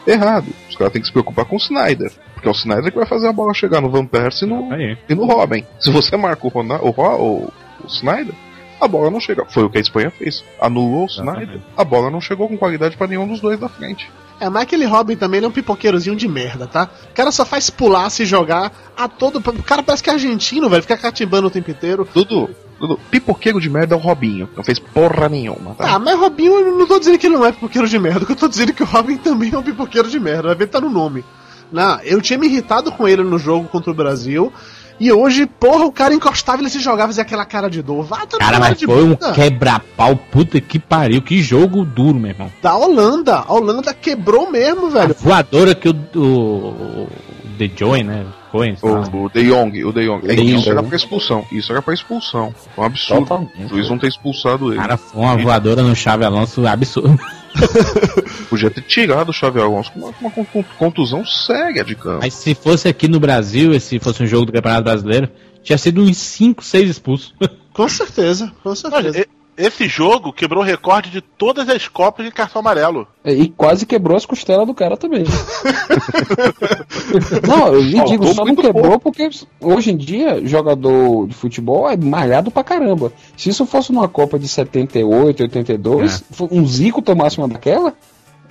Errado. Os caras têm que se preocupar com o Snyder. Porque é o Snyder que vai fazer a bola chegar no Van Persie e no, Aí. e no Robin. Se você marca o, Ronaldo, o, o, o Snyder, a bola não chega. Foi o que a Espanha fez. Anulou o. Snyder, a bola não chegou com qualidade pra nenhum dos dois da frente. É, mas aquele Robin também ele é um pipoqueirozinho de merda, tá? O cara só faz pular, se jogar a todo. O cara parece que é argentino, velho. Fica catimbando o tempo inteiro. Dudu, Dudu, pipoqueiro de merda é o Robinho. Não fez porra nenhuma, tá? Ah, mas Robinho, eu não tô dizendo que ele não é pipoqueiro de merda. O que eu tô dizendo é que o Robin também é um pipoqueiro de merda. Vai ver, tá no nome. Não, eu tinha me irritado com ele no jogo contra o Brasil. E hoje, porra, o cara encostava e ele se jogava e fazia aquela cara de dor. Vai tomar Cara, mas de foi um quebra-pau, puta que pariu. Que jogo duro, meu irmão. Da Holanda. A Holanda quebrou mesmo, A velho. voadora que o, o, o The Joy, né? Cohen. sei lá. O, o De Jong, o De Jong. É isso era pra expulsão. Isso era pra expulsão. Foi um absurdo. Totalmente. O juiz não ter expulsado ele. Cara, foi uma voadora no Chave Alonso absurdo. Podia ter tirado o Xavi Alonso com uma, uma con- con- contusão séria de campo. Mas se fosse aqui no Brasil, se fosse um jogo do Campeonato Brasileiro, tinha sido uns 5, 6 expulsos. Com certeza, com certeza. Esse jogo quebrou o recorde de todas as Copas de cartão amarelo. E quase quebrou as costelas do cara também. não, eu lhe digo, só não quebrou porque hoje em dia jogador de futebol é malhado pra caramba. Se isso fosse numa Copa de 78, 82, fo- um Zico tomasse uma daquela,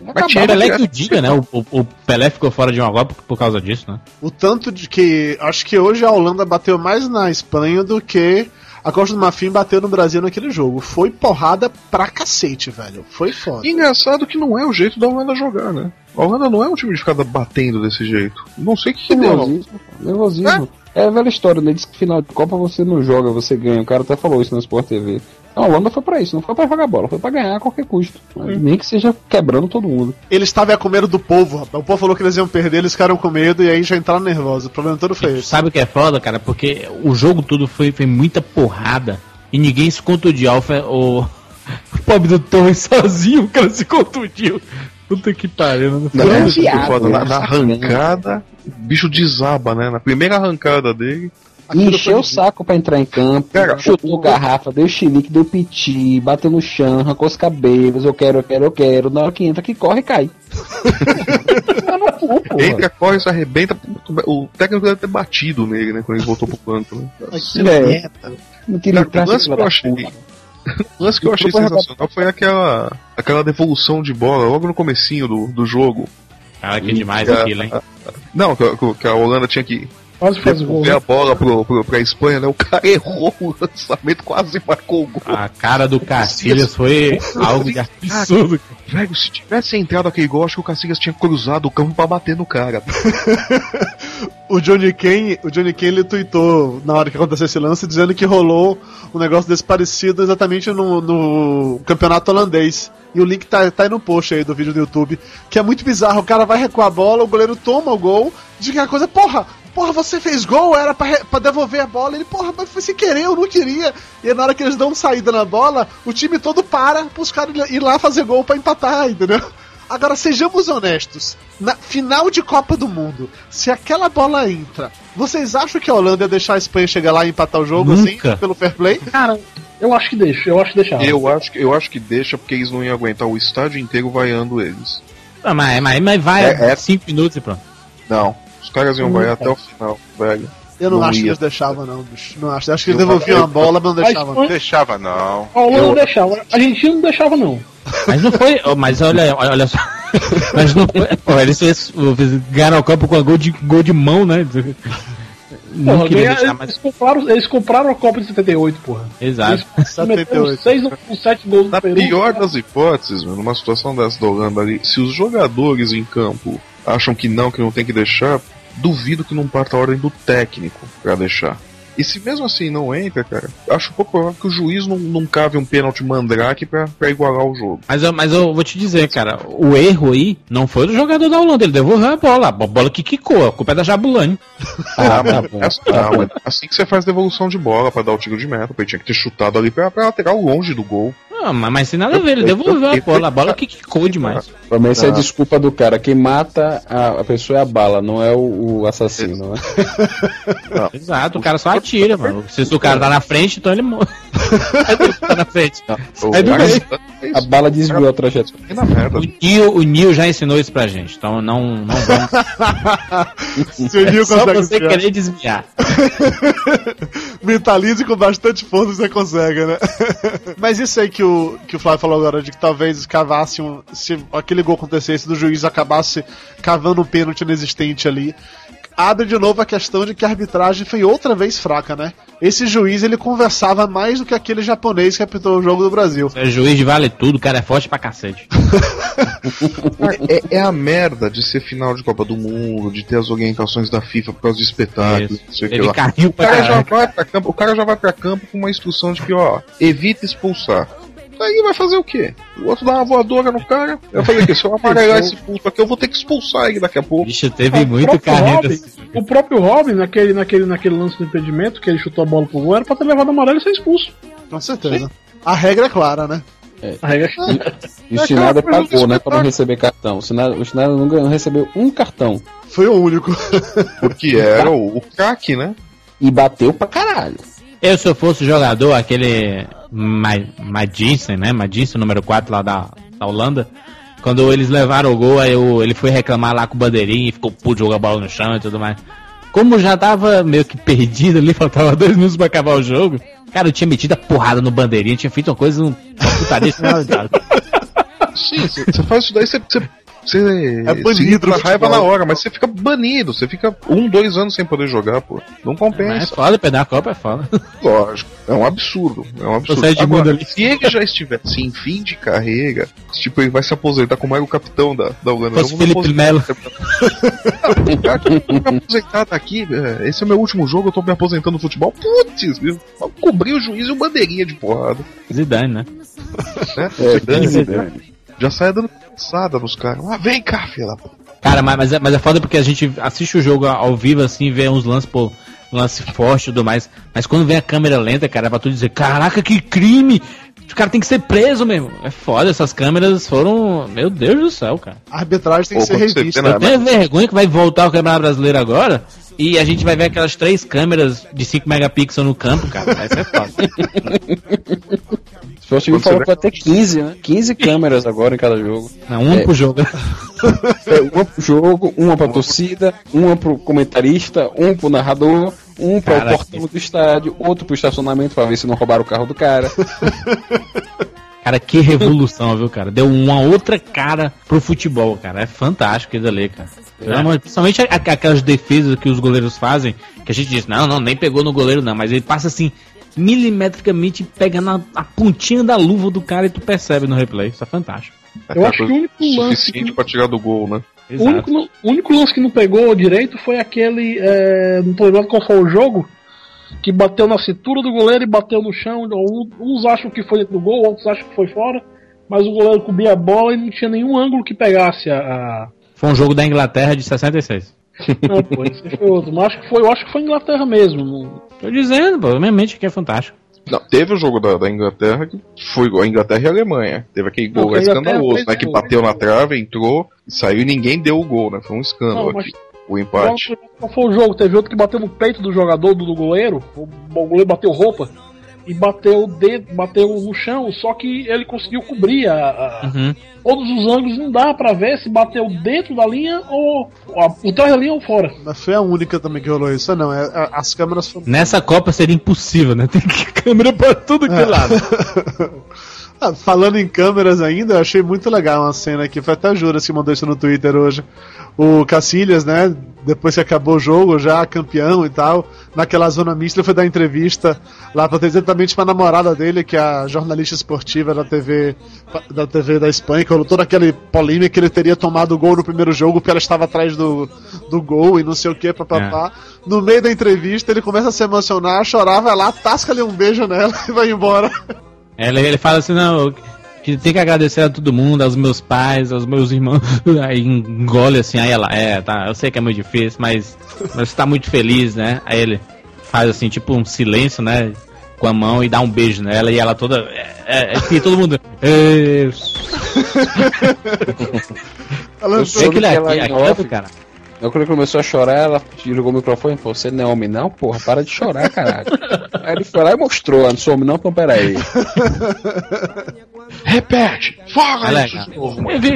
O acabava. Pelé que o diga, né? O, o- o Pelé ficou fora de uma Copa por, por causa disso, né? O tanto de que. Acho que hoje a Holanda bateu mais na Espanha do que a Costa do Marfim bateu no Brasil naquele jogo. Foi porrada pra cacete, velho. Foi foda. Engraçado que não é o jeito da Holanda jogar, né? A Holanda não é um time de ficar batendo desse jeito. Não sei o que, que deu. Nervosismo. Nervosismo. É a velha história, né? Diz que final de Copa você não joga, você ganha. O cara até falou isso no Sport TV. A Holanda foi pra isso, não foi pra jogar bola, foi pra ganhar a qualquer custo. Mas Nem que seja quebrando todo mundo. Eles estavam com medo do povo, rapaz. O povo falou que eles iam perder, eles ficaram com medo e aí já entraram nervosos. O problema todo foi esse. Sabe o que é foda, cara? Porque o jogo todo foi, foi muita porrada e ninguém se contundiu. O, o, pobre do Torres sozinho, o cara se contundiu. Puta que pariu, não Não, É, isso foi viado, foda. Na, né? na arrancada, o bicho desaba, né? Na primeira arrancada dele. Encheu o saco pra entrar em campo, Cara, chutou o- garrafa, deu chilique, deu piti, bateu no chão, arrancou os cabelos, eu quero, eu quero, eu quero. Na hora que entra, que corre, cai. Cu. Entra, corre, se arrebenta. O técnico deve ter batido nele, né? Quando ele voltou pro canto. Né? É. Não queria Cara, o lance que eu achei, o lance que eu achei sensacional foi aquela, aquela devolução de bola logo no comecinho do, do jogo. Cara, que demais aquilo, hein? Não, que, a- que a Holanda tinha que Quase faz o gol. devolver a bola pro, pro, pra Espanha, né? O cara errou o lançamento, quase marcou o gol. A cara do Cacilhas foi algo de absurdo. Velho, se tivesse entrado aquele gol, acho que o Cacilhas tinha cruzado o campo pra bater no cara. O Johnny Kane, o Johnny Kane ele tweetou na hora que aconteceu esse lance dizendo que rolou um negócio desse parecido exatamente no, no campeonato holandês. E o link tá, tá aí no post aí do vídeo do YouTube. Que é muito bizarro. O cara vai recuar a bola, o goleiro toma o gol, diz que a coisa, porra, porra, você fez gol, era pra, pra devolver a bola. Ele, porra, mas foi sem querer, eu não queria. E aí, na hora que eles dão saída na bola, o time todo para pros caras ir lá fazer gol pra empatar, entendeu? Agora, sejamos honestos. Na final de Copa do Mundo, se aquela bola entra, vocês acham que a Holanda ia deixar a Espanha chegar lá e empatar o jogo Nunca. assim, pelo fair play? Cara, eu acho que deixa, eu acho que deixava. Eu acho, que- eu acho que deixa porque eles não iam aguentar o estádio inteiro vaiando eles. Ah, mas, mas, mas vai É, é. 5 minutos e pronto. Não, os caras iam tá. até o final, velho. Eu não, Não acho que ia. eles deixavam, não, bicho. Não acho. Acho que eles devolviam eu- a bola, mas não A deixavam. Espanha- Deixava não. A Holanda Eu- não deixava, a Argentina não deixava, não. Mas não foi. oh, Mas olha, olha só. Mas não foi. Pô, eles fez- fez- ganharam o campo com gol de, gol de mão, né? Não Porra, queria deixar eles, mais. compraram, eles compraram a Copa de 78, porra. Exato. Eles meteram 78. 6 ou 7 gols Na Peru. pior das hipóteses, mano, numa situação dessa da Holanda ali, se os jogadores em campo acham que não, que não tem que deixar, duvido que não parta a ordem do técnico pra deixar. E se mesmo assim não entra, cara, acho pouco provável que o juiz não, não cave um pênalti mandrake pra, pra igualar o jogo. Mas, eu- mas eu vou te dizer, cara, o erro aí não foi do jogador da Holanda, ele devolveu a bola, a bola que quicou, a culpa é da Jabulani. Ah. É assim, não, mas assim que você faz devolução de bola pra dar o tiro de meta, porque ele tinha que ter chutado ali pra, pra lateral longe do gol. Não, mas, mas sem nada a ver, ele devolveu a bola, a bola que quicou demais. Mas essa é a Ah. desculpa do cara. Quem mata a, a pessoa é a bala, não é o, o assassino, né? Exato, o cara só atira, mano. Se o cara tá na frente, então ele morre. tá na frente. É do é A bala desviou a trajetória. é merda. O Nil, o Nil já ensinou isso pra gente, então não, não vamos. Se o Nil Só consegue você desviar. querer desviar. Mentalize com bastante força você consegue, né? Mas isso aí que o, que o Flávio falou agora, de que talvez cavasse um. Se aquele gol acontecesse do juiz acabasse cavando um pênalti inexistente ali. Abre de novo a questão de que a arbitragem foi outra vez fraca, né? Esse juiz ele conversava mais do que aquele japonês que apitou o jogo do Brasil. É juiz de vale tudo, o cara é forte pra cacete. É, é a merda de ser final de Copa do Mundo, de ter as orientações da FIFA por causa de espetáculos, Isso. não sei o que Ele lá. caiu O pra cara, já vai pra campo, o cara já vai pra campo com uma instrução de que, ó, evita expulsar. Aí vai fazer o quê? O outro dá uma voadora no cara. Eu falei que se eu amarelar esse pulso aqui, eu vou ter que expulsar ele daqui a pouco. Bicho, teve O muito próprio carreira. Robin- O próprio Robin, naquele, naquele, naquele lance do impedimento, que ele chutou a bola pro gol, era pra ter levado amarelo e ser expulso. Com certeza. A regra é clara, né? A regra E o É, um pagou, né, pra não receber cartão. O Schneider, o Schneider não ganhou- recebeu um cartão. Foi o único. Porque era o, o craque, né? E bateu pra caralho. Eu, se eu fosse jogador, aquele Ma- Madison, né? Madison, número 4 lá da, da Holanda. Quando eles levaram o gol, aí eu- ele foi reclamar lá com o bandeirinha e ficou puto jogar a bola no chão e tudo mais. Como já tava meio que perdido ali, faltava dois minutos pra acabar o jogo. Cara, eu tinha metido a porrada no bandeirinha, tinha feito uma coisa, uma putaria. Sim, você faz isso daí, você. você você É banido irrita no na raiva futebol. na hora, mas você fica banido, você fica um, dois anos sem poder jogar, pô. Não Mas é compensa. foda, perder a Copa é foda. Lógico. É um absurdo. É um absurdo. sai de Agora, se ele já estivesse em fim de carreira, tipo, ele vai se aposentar como era o capitão da, da Holanda. Fosse Felipe aposentar. Melo. Cara, eu tô me aposentado aqui, é, esse é o meu último jogo, eu tô me aposentando no futebol. Putz, viu? Vou cobrir o juiz e o bandeirinha de porrada. Zidane, né? Né? É, Zidane, Zidane. Já sai dando cansada nos caras. Ah, vem cá, filha. Cara, mas, mas, é, mas é foda porque a gente assiste o jogo ao vivo assim, vê uns lances, pô, lance forte e tudo mais. Mas quando vem a câmera lenta, cara, é pra tu dizer, caraca, que crime! O cara tem que ser preso mesmo. É foda, essas câmeras foram. Meu Deus do céu, cara. A arbitragem tem que Pô, ser quando você revista. Eu tenho vergonha que vai voltar o Campeonato Brasileiro agora. E a gente vai ver aquelas três câmeras de 5 megapixels no campo, cara. Vai ser foda. Você que vai ter 15, né? 15 câmeras agora em cada jogo. Não, um É. pro jogo. É, uma pro jogo, uma pra torcida, uma pro comentarista, um pro narrador, um para o portão do estádio, outro pro estacionamento pra ver se não roubaram o carro do cara. Cara, que revolução, viu, cara? Deu uma outra cara pro futebol, cara. É fantástico isso ali, cara. Amor- Principalmente aquelas defesas que os goleiros fazem, que a gente diz, não, não, nem pegou no goleiro, não, mas ele passa assim, milimetricamente, pega na a pontinha da luva do cara e tu percebe no replay. Isso é fantástico. Eu acho que o único lance suficiente que- pra tirar do gol, né? O único, o único lance que não pegou direito foi aquele. É, não tô lembrando qual foi o jogo. Que bateu na cintura do goleiro e bateu no chão. Um- Uns acham que foi dentro do gol, outros acham que foi fora. Mas o goleiro cobria a bola e não tinha nenhum ângulo que pegasse a. a... Foi um jogo da Inglaterra de 66. Não, pô, esse foi outro. Mas acho que foi, eu acho que foi Inglaterra mesmo. não- Tô dizendo, pô, minha mente aqui é fantástico. Não, teve o jogo da, da Inglaterra que foi igual a Inglaterra e a Alemanha. Teve aquele gol Não, escandaloso, né? Que gol. bateu na trave, entrou, saiu e ninguém deu o gol, né? Foi um escândalo Não, aqui, o empate. Qual foi o jogo? Teve outro que bateu no peito do jogador, do, do goleiro. O, o goleiro bateu roupa e bateu dentro, bateu no chão, só que ele conseguiu cobrir a, a- Uhum. todos os ângulos. Não dá pra ver se bateu dentro da linha ou a, o trás da linha ou fora. Mas foi a única também que rolou isso, não. É, é- as câmeras foram. Nessa Copa seria impossível, né? Tem que câmera pra tudo que é lado. Ah, falando em câmeras ainda, eu achei muito legal uma cena aqui. Foi até o Juras que mandou isso no Twitter hoje. O Cacilhas, né? Depois que acabou o jogo, já campeão e tal, naquela zona mista, ele foi dar entrevista lá pra exatamente pra namorada dele, que é a jornalista esportiva da TV da TV da Espanha, que rolou toda aquela polêmica que ele teria tomado o gol no primeiro jogo porque ela estava atrás do, do gol e não sei o que, papapá. No meio da entrevista, ele começa a se emocionar, chorar, vai lá, tasca-lhe um beijo nela e vai embora. Ele, ele fala assim, não, que tem que agradecer a todo mundo, aos meus pais, aos meus irmãos. Aí engole assim, aí ela, é, tá, eu sei que é muito difícil, mas, mas você tá muito feliz, né? Aí ele faz assim, tipo um silêncio, né? Com a mão e dá um beijo nela e ela toda. É, é, é, todo mundo. É, Ela Eu é aquele que ela aqui, em aquele, off- cara. Aí quando ele começou a chorar, ela ligou o microfone e falou, você não é homem não? Porra, para de chorar, caralho. Aí ele foi lá e mostrou, "Ah, não sou homem não, então peraí. Repete! Fala isso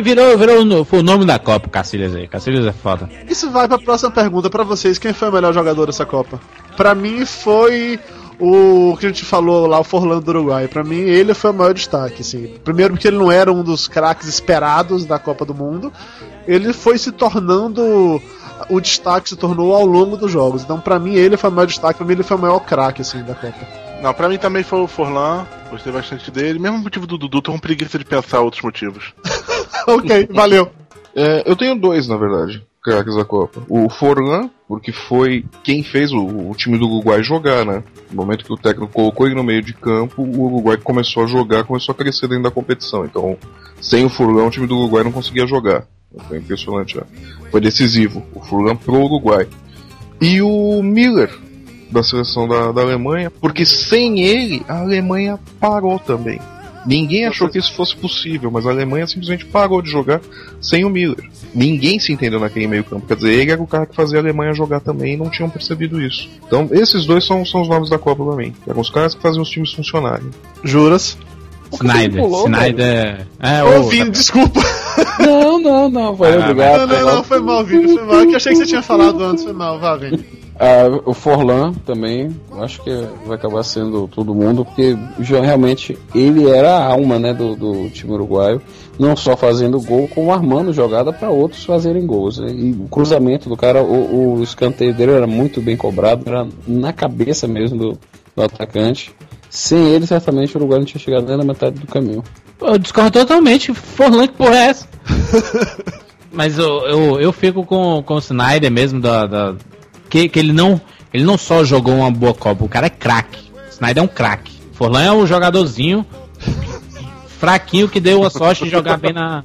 Virou, virou foi o nome da Copa, Cacilhas aí. Cacilhas é foda. Isso vai pra próxima pergunta pra vocês. Quem foi o melhor jogador dessa Copa? Pra mim foi o que a gente falou lá, o Forlano do Uruguai. Pra mim ele foi o maior destaque, assim. Primeiro porque ele não era um dos craques esperados da Copa do Mundo. Ele foi se tornando o destaque se tornou ao longo dos jogos. Então pra mim ele foi o maior destaque, pra mim ele foi o maior craque assim da Copa. Não, pra mim também foi o Forlan, gostei bastante dele. Mesmo motivo do Dudu, tô com preguiça de pensar outros motivos. ok, valeu. É, eu tenho dois, na verdade. craques da Copa. O Forlan, porque foi quem fez o, o, time do Uruguai jogar, né? No momento que o técnico colocou ele no meio de campo, o Uruguai começou a jogar, começou a crescer dentro da competição. Então, sem o Furlan, o time do Uruguai não conseguia jogar. Foi impressionante, né? Foi decisivo. O Furlan pro Uruguai. E o Miller, da seleção da, da Alemanha, porque sem ele, a Alemanha parou também. Ninguém achou que isso fosse possível, mas a Alemanha simplesmente parou de jogar sem o Miller. Ninguém se entendeu naquele meio campo. Quer dizer, ele era o cara que fazia a Alemanha jogar também e não tinham percebido isso. Então, esses dois são, são os nomes da Copa pra mim. Eram os caras que faziam os times funcionarem. Juras? Snyder. pulou, Snyder. É, Ô. Vini, desculpa. Não, não, não, foi Ah, obrigado. Não, não, não, foi mal, Vini, foi mal. É que eu achei que você tinha falado antes, foi mal, vá, Vini. Ah, o Forlan também, acho que vai acabar sendo todo mundo, porque já realmente ele era a alma né, do, do time uruguaio, não só fazendo gol, como armando jogada para outros fazerem gols. né? E o cruzamento do cara, o, o escanteio dele era muito bem cobrado, era na cabeça mesmo do, do atacante. Sem ele, certamente o Uruguai não tinha chegado nem na metade do caminho. Eu discordo totalmente. Forlan, que porra é essa? Mas eu, eu, eu fico com, com o Snyder mesmo, da, da- que, que ele não ele não só jogou uma boa Copa, o cara é craque. Snyder é um craque. Forlan é um jogadorzinho fraquinho que deu a sorte de jogar bem na.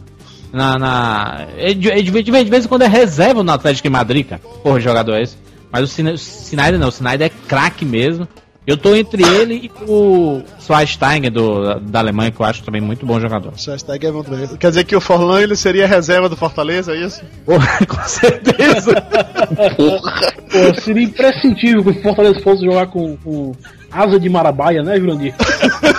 Na. na ele de, de, vez- de vez em quando é reserva no Atlético de Madrid, cara. Porra, jogador é esse. Mas o Snyder não, o Snyder é craque mesmo. Eu tô entre ele e o Schweinsteiger do, da Alemanha, que eu acho também muito bom jogador. Hashtag é muito bem. Quer dizer que o Forlan ele seria reserva do Fortaleza, é isso? Porra, com certeza. Pô, seria imprescindível que o Fortaleza fosse jogar com, com asa de Marabaia, né, Jurandir?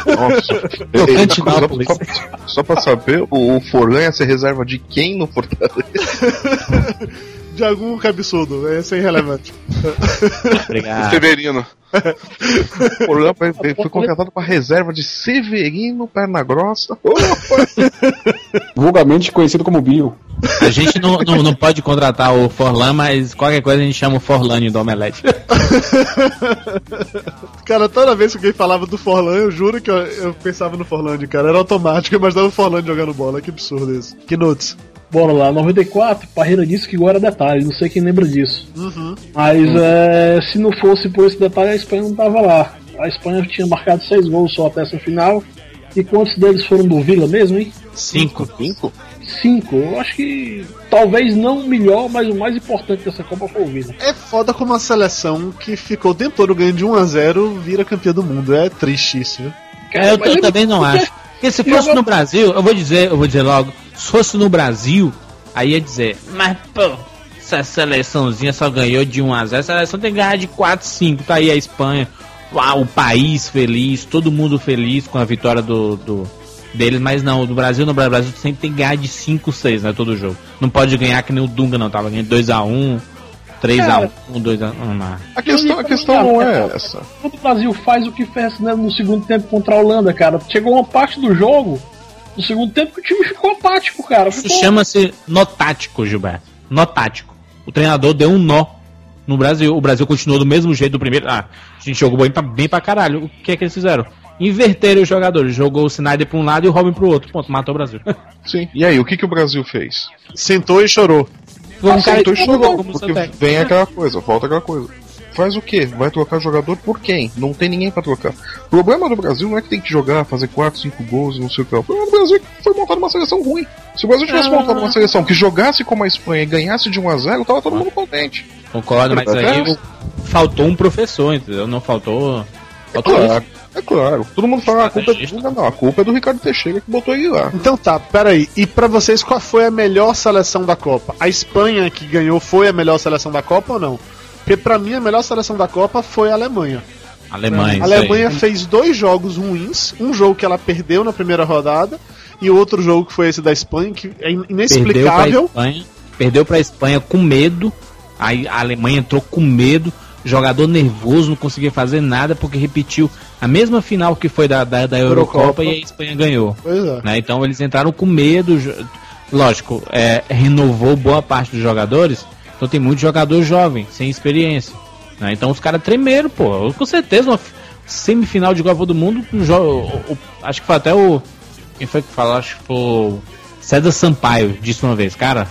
Nossa. Tocantinópolis. só, só, só pra saber, o, o Forlan ia ser reserva de quem no Fortaleza? De algum cabeçudo, esse é irrelevante. Obrigado. Severino. O Forlan foi, foi contratado pra reserva de Severino Perna Grossa. Vulgarmente conhecido como Bio. A gente não, não, não pode contratar o Forlan, mas qualquer coisa a gente chama o Forlane do Omelete. Cara, toda vez que alguém falava do Forlan, eu juro que eu, eu pensava no Forlan, cara. Era automático, eu imaginava o Forlan jogando bola. Que absurdo isso. Que nuts. Bora lá, 94, Parreira disse que igual era detalhe, não sei quem lembra disso. Uhum. Mas é, se não fosse por esse detalhe, a Espanha não tava lá. A Espanha tinha marcado seis gols só até essa final. E quantos deles foram do Vila mesmo, hein? Cinco. Cinco? Cinco. Eu acho que talvez não o melhor, mas o mais importante dessa Copa foi o Vila. É foda como a seleção que ficou o tempo todo ganhando de 1x0 vira campeã do mundo. É triste isso, viu? É, eu, eu também não acho. Porque se fosse no Brasil, eu vou dizer, eu vou dizer logo, se fosse no Brasil, aí ia dizer, mas pô, essa seleçãozinha só ganhou de 1 a 0 a seleção tem que ganhar de 4 5 tá aí a Espanha, uau, o país feliz, todo mundo feliz com a vitória do, do deles, mas não, do Brasil no Brasil sempre tem que ganhar de 5 6, né, todo jogo. Não pode ganhar que nem o Dunga não, tava ganhando 2 a 1 3 a 1 2 a 1 não. A questão, a questão não é essa. Quando o Brasil faz o que fez né, no segundo tempo contra a Holanda, cara, chegou uma parte do jogo, no segundo tempo, que o time ficou apático, cara. Isso Ficou... chama-se nó tático, Gilberto. Nó tático. O treinador deu um nó no Brasil. O Brasil continuou do mesmo jeito do primeiro. Ah, a gente jogou bem pra, bem pra caralho. O que é que eles fizeram? Inverteram os jogadores. Jogou o Snyder pra um lado e o Robin pro outro. Ponto, matou o Brasil. Sim. E aí, o que, que o Brasil fez? Sentou e chorou. Foi um cara e chorou, como porque Santec. vem aquela coisa, falta aquela coisa. Faz o quê? Vai trocar jogador por quem? Não tem ninguém pra trocar. O problema do Brasil não é que tem que jogar, fazer 4, 5 gols e não sei o que. O problema do Brasil é que foi montada uma seleção ruim. Se o Brasil tivesse Ah. montado uma seleção que jogasse como a Espanha e ganhasse de 1 a 0 tava todo mundo contente. Concordo, mas aí faltou um professor, entendeu? Não faltou. É Faltou claro, é claro. Todo mundo fala, "Ah, a culpa é do não, a culpa é do Ricardo Teixeira que botou ele lá. Então tá, peraí. E pra vocês, qual foi a melhor seleção da Copa? A Espanha que ganhou foi a melhor seleção da Copa ou não? Porque pra mim a melhor seleção da Copa foi a Alemanha. Alemanha. A Alemanha fez dois jogos ruins, um jogo que ela perdeu na primeira rodada e outro jogo que foi esse da Espanha, que é in- perdeu pra inexplicável. Espanha, perdeu pra Espanha com medo. Aí a Alemanha entrou com medo, jogador nervoso, não conseguia fazer nada porque repetiu a mesma final que foi da, da, da Eurocopa, Eurocopa. e a Espanha ganhou. Pois é. né? Então eles entraram com medo. Lógico, é, renovou boa parte dos jogadores. Então tem muito jogador jovem, sem experiência. né? Então os caras tremeram, pô. Com certeza, uma semifinal de Copa do Mundo. o- o- acho que foi até o. Quem foi que falou? Acho que foi o César Sampaio disse uma vez, cara.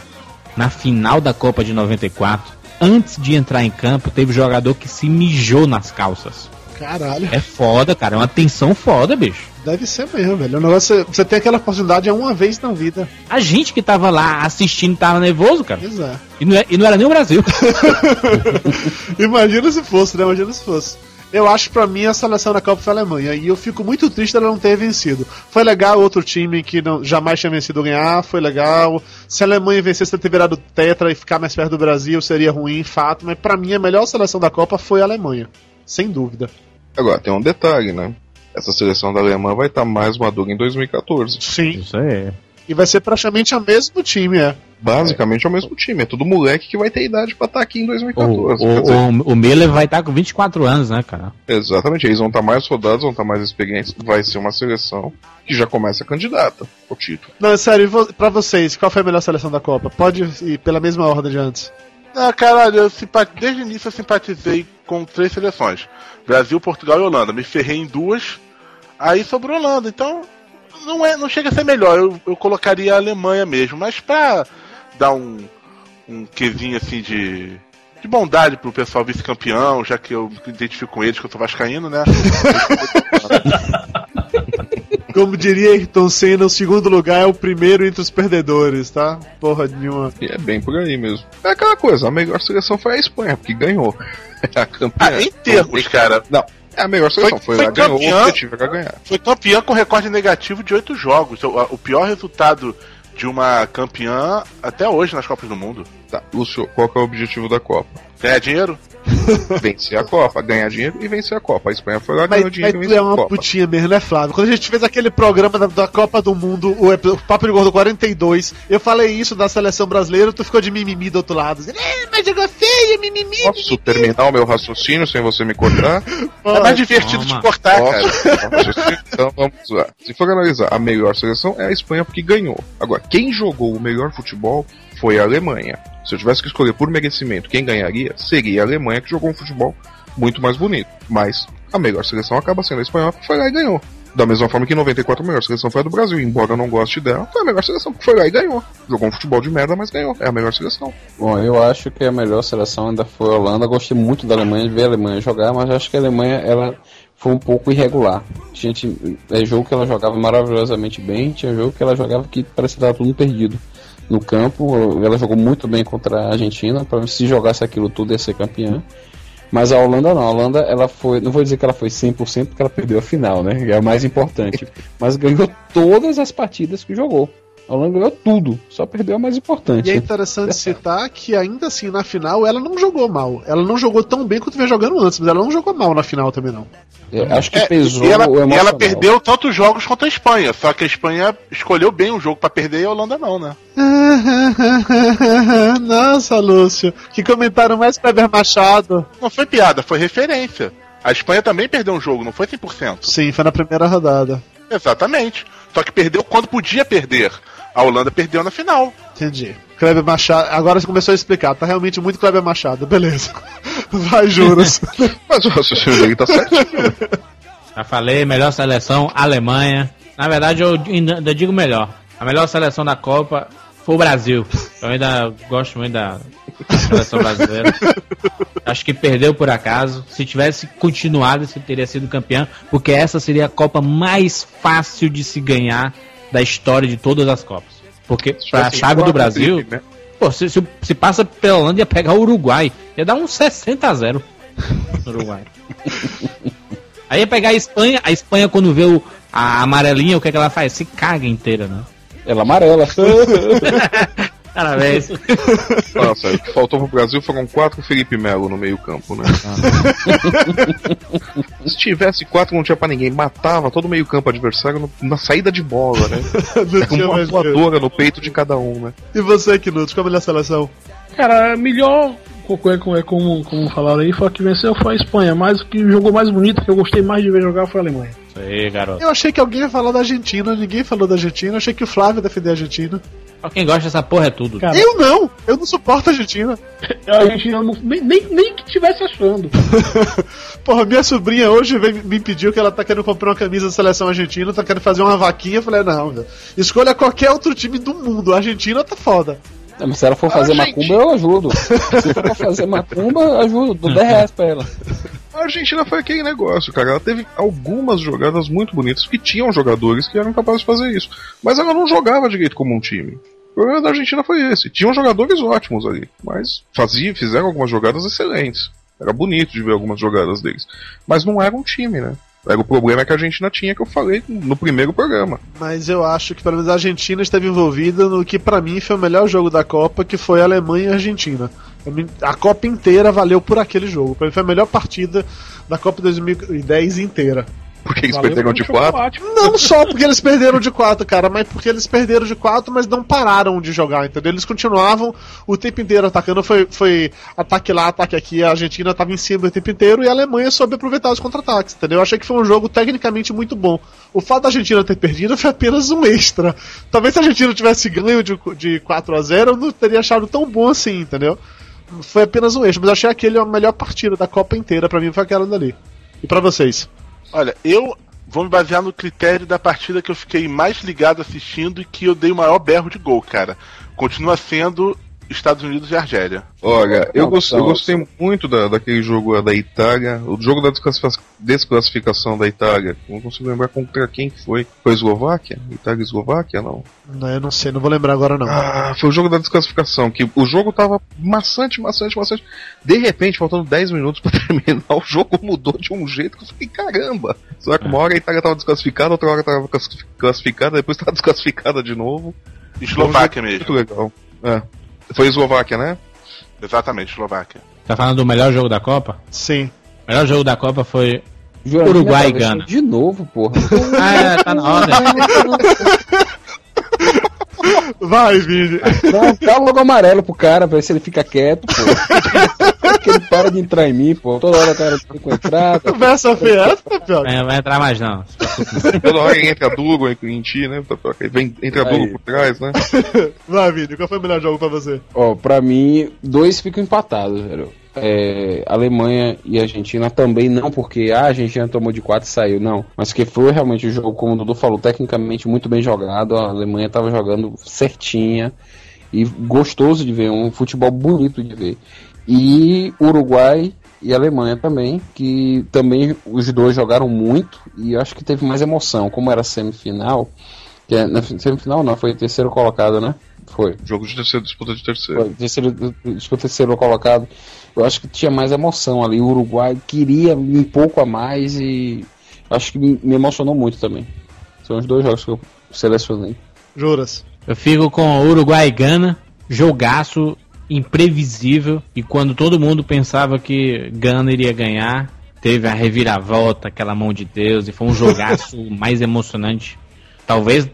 na final da Copa de 94, antes de entrar em campo, teve jogador que se mijou nas calças. Caralho. É foda, cara. É uma tensão foda, bicho. Deve ser mesmo, velho. O negócio, é- você tem aquela oportunidade uma vez na vida. A gente que tava lá assistindo tava nervoso, cara. Pois é. E não, é- e não era nem o Brasil. Imagina se fosse, né? Imagina se fosse. Eu acho pra mim a seleção da Copa foi a Alemanha e eu fico muito triste dela não ter vencido. Foi legal outro time que não, jamais tinha vencido ganhar, foi legal. Se a Alemanha vencesse ter virado tetra e ficar mais perto do Brasil seria ruim, fato, mas pra mim a melhor seleção da Copa foi a Alemanha, sem dúvida. Agora, tem um detalhe, né? Essa seleção da Alemanha vai estar mais madura em 2014. Sim. Isso aí. E vai ser praticamente o mesmo time, é. Basicamente é o mesmo time. É todo moleque que vai ter idade pra estar aqui em O, 2014. o, dizer, o, o Miller vai estar com 24 anos, né, cara? Exatamente, eles vão estar mais rodados, vão estar mais experientes. Vai ser uma seleção que já começa candidata ao título. Não, sério, e vo- pra vocês, qual foi a melhor seleção da Copa? Pode ir pela mesma ordem de antes. Ah, caralho, eu simpa- desde o início eu simpatizei com três seleções: Brasil, Portugal e Holanda. Me ferrei em duas, aí sobrou Holanda. Então, não, é, não chega a ser melhor. Eu, eu colocaria a Alemanha mesmo, mas pra dar um, um quesinho assim de, de bondade pro pessoal vice-campeão, já que eu me identifico com eles, que eu sou vascaíno, né? Como diria Ayrton Senna, o segundo lugar é o primeiro entre os perdedores, tá? Porra nenhuma. E é bem por aí mesmo. É aquela coisa, a melhor seleção foi a Espanha, porque ganhou. É a campeã. Ah, em termos, cara. Não, é a melhor seleção. Foi, Foi- lá, foi ganhou, o campeã. objetivo era ganhar. Foi campeã com recorde negativo de oito jogos. O pior resultado de uma campeã até hoje nas Copas do Mundo. Tá, Lúcio, qual que é o objetivo da Copa? Ganhar dinheiro? Vencer a Copa, ganhar dinheiro e vencer a Copa. A Espanha foi lá, Mas, ganhou mas dinheiro e tu venceu é a uma Copa. putinha mesmo, né, Flávio? Quando a gente fez aquele programa da, da Copa do Mundo, o, o Papo de Gordo 42, eu falei isso da seleção brasileira, tu ficou de mimimi do outro lado. dizendo, É, mas jogou feio, mimimi. Posso terminar o meu raciocínio sem você me cortar? É mais divertido Toma. de cortar, cara. Então vamos lá. Se for analisar, a melhor seleção é a Espanha porque ganhou. Agora, quem jogou o melhor futebol foi a Alemanha. Se eu tivesse que escolher por merecimento quem ganharia, seria a Alemanha que jogou um futebol muito mais bonito. Mas a melhor seleção acaba sendo a espanhola que foi lá e ganhou. Da mesma forma que em 94 a melhor seleção foi a do Brasil, embora eu não goste dela, foi a melhor seleção que foi lá e ganhou. Jogou um futebol de merda, mas ganhou. É a melhor seleção. Bom, eu acho que a melhor seleção ainda foi a Holanda. Gostei muito da Alemanha, de ver a Alemanha jogar, mas acho que a Alemanha ela foi um pouco irregular. Gente, é jogo que ela jogava maravilhosamente bem, tinha jogo que ela jogava que parecia estava tudo perdido no campo. Ela jogou muito bem contra a Argentina, para se jogasse aquilo tudo ia ser campeã. Mas a Holanda não, a Holanda ela foi, não vou dizer que ela foi 100% porque ela perdeu a final, né? É o mais importante. mas ganhou todas as partidas que jogou. A Holanda ganhou tudo, só perdeu a mais importante. E é interessante citar que ainda assim na final ela não jogou mal. Ela não jogou tão bem quanto vinha jogando antes, mas ela não jogou mal na final também não. É, acho que É, pesou e ela, o e ela perdeu tantos jogos quanto a Espanha, só que a Espanha escolheu bem um jogo pra perder e a Holanda não, né? Nossa, Lúcio, que comentário mais Kleber Machado. Não foi piada, foi referência. A Espanha também perdeu um jogo, não foi 100%. Sim, foi na primeira rodada. Exatamente. Só que perdeu quando podia perder. A Holanda perdeu na final. Entendi. Kleber Machado, agora você começou a explicar, tá realmente muito Kleber Machado, beleza. Vai, juros. Mas o raciocínio dele tá certinho. Já falei, melhor seleção, Alemanha. Na verdade, eu ainda ainda digo melhor. A melhor seleção da Copa foi o Brasil. Eu ainda gosto muito da seleção brasileira. Acho que perdeu por acaso. Se tivesse continuado, se teria sido campeão, porque essa seria a Copa mais fácil de se ganhar da história de todas as Copas. Porque pra Assim, chave do Brasil, Felipe, né? pô, se, se, se passa pela Holanda ia pegar o Uruguai. Ia dar uns 60 a 0 no Uruguai. Aí ia pegar a Espanha, a Espanha quando vê o, a amarelinha, o que, é que ela faz? Se caga inteira, né? Ela amarela. Parabéns. Nossa, o que faltou pro Brasil foram quatro Felipe Melo no meio-campo, né? Se tivesse quatro, não tinha pra ninguém. Matava todo o meio-campo adversário no- na saída de bola, né? Tinha uma voadora no peito de cada um, né? E você, Knuts, qual a melhor seleção? Cara, a melhor, como, é- como, é- como, como falaram aí, foi a que venceu foi a Espanha, mas o que jogou mais bonito, que eu gostei mais de ver jogar foi a Alemanha. Isso aí, garoto. Eu achei que alguém ia falar da Argentina, ninguém falou da Argentina, eu achei que o Flávio ia defender a Argentina. Pra quem gosta dessa porra é tudo. Cara, Eu não, eu não suporto a Argentina. a gente não, nem, nem, nem que tivesse achando. Porra, minha sobrinha hoje veio, me pediu que ela tá querendo comprar uma camisa da seleção argentina, tá querendo fazer uma vaquinha. Eu falei, não, velho. Escolha qualquer outro time do mundo. A Argentina tá foda. Não, mas se ela for fazer macumba, eu ajudo. Se for fazer macumba, eu ajudo. Dou 10 reais pra ela. A Argentina foi aquele negócio, cara. Ela teve algumas jogadas muito bonitas que tinham jogadores que eram capazes de fazer isso. Mas ela não jogava direito como um time. O problema da Argentina foi esse. Tinham jogadores ótimos ali, mas fazia, fizeram algumas jogadas excelentes. Era bonito de ver algumas jogadas deles. Mas não era um time, né? Era o problema que a Argentina tinha, que eu falei no primeiro programa. Mas eu acho que pelo menos a Argentina esteve envolvida no que pra mim foi o melhor jogo da Copa, que foi a Alemanha e a Argentina. A Copa inteira valeu por aquele jogo. Pra mim foi a melhor partida da Copa 2010 inteira. Porque eles Valeu perderam de 4. chocolate. Não só porque eles perderam de 4, cara, mas porque eles perderam de 4, mas não pararam de jogar, entendeu? Eles continuavam o tempo inteiro atacando. Foi, foi ataque lá, ataque aqui. A Argentina tava em cima o tempo inteiro e a Alemanha soube aproveitar os contra-ataques, entendeu? Eu achei que foi um jogo tecnicamente muito bom. O fato da Argentina ter perdido foi apenas um extra. Talvez se a Argentina tivesse ganho de, de 4 a 0 eu não teria achado tão bom assim, entendeu? Foi apenas um extra, mas achei aquele a melhor partida da Copa inteira, pra mim foi aquela dali. E pra vocês? Olha, eu vou me basear no critério da partida que eu fiquei mais ligado assistindo e que eu dei o maior berro de gol, cara. Continua sendo Estados Unidos e Argélia. Olha, eu, Não, gos- eu não. gostei muito da, daquele jogo da Itália. O jogo da desclassifica- desclassificação da Itália. Não consigo lembrar contra quem que foi. Foi a Eslováquia? Itália e Eslováquia? Não. Não, eu não sei, não vou lembrar agora não. Ah, foi o jogo da desclassificação. Que o jogo tava maçante, maçante, maçante. De repente, faltando 10 minutos pra terminar, o jogo mudou de um jeito que eu falei, caramba! Só que uma hora a Itália tava desclassificada, outra hora tava classifi- classificada, depois tava desclassificada de novo. Eslováquia mesmo. Muito legal. É. Foi Eslováquia, né? Exatamente, Eslováquia. Tá falando do melhor jogo da Copa? Sim. O melhor jogo da Copa foi. Uruguai e Gana. De novo, porra. Ah, é, tá na hora. Vai, Vini. Dá, dá logo amarelo pro cara, pra ver se ele fica quieto, pô. que ele para de entrar em mim, pô. Toda hora o cara fica com entrada. Conversa feia, essa, Tapioca? É, vai entrar mais não. não. Toda hora ele entra duro em, em ti, né? Tapioca? Ele Vem, entra Aí. duro por trás, né? Vai, Vini, qual foi o melhor jogo pra você? Ó, pra mim, dois ficam empatados, velho. É, Alemanha e Argentina também não, porque a Argentina tomou de 4 e saiu, não. Mas que foi realmente o jogo, como o Dudu falou, tecnicamente muito bem jogado. A Alemanha tava jogando certinha e gostoso de ver, um futebol bonito de ver. E Uruguai e Alemanha também, que também os dois jogaram muito e acho que teve mais emoção, como era semifinal. Que é, na semifinal não, foi terceiro colocado, né? Foi. Jogo de terceiro, disputa de terceiro. Foi, terceiro, disputa terceiro colocado. Eu acho que tinha mais emoção ali. O Uruguai queria um pouco a mais e acho que me me emocionou muito também. São os dois jogos que eu selecionei. Juras. Eu fico com Uruguai e Gana, jogaço imprevisível. E quando todo mundo pensava que Gana iria ganhar, teve a reviravolta, aquela mão de Deus, e foi um jogaço mais emocionante. Talvez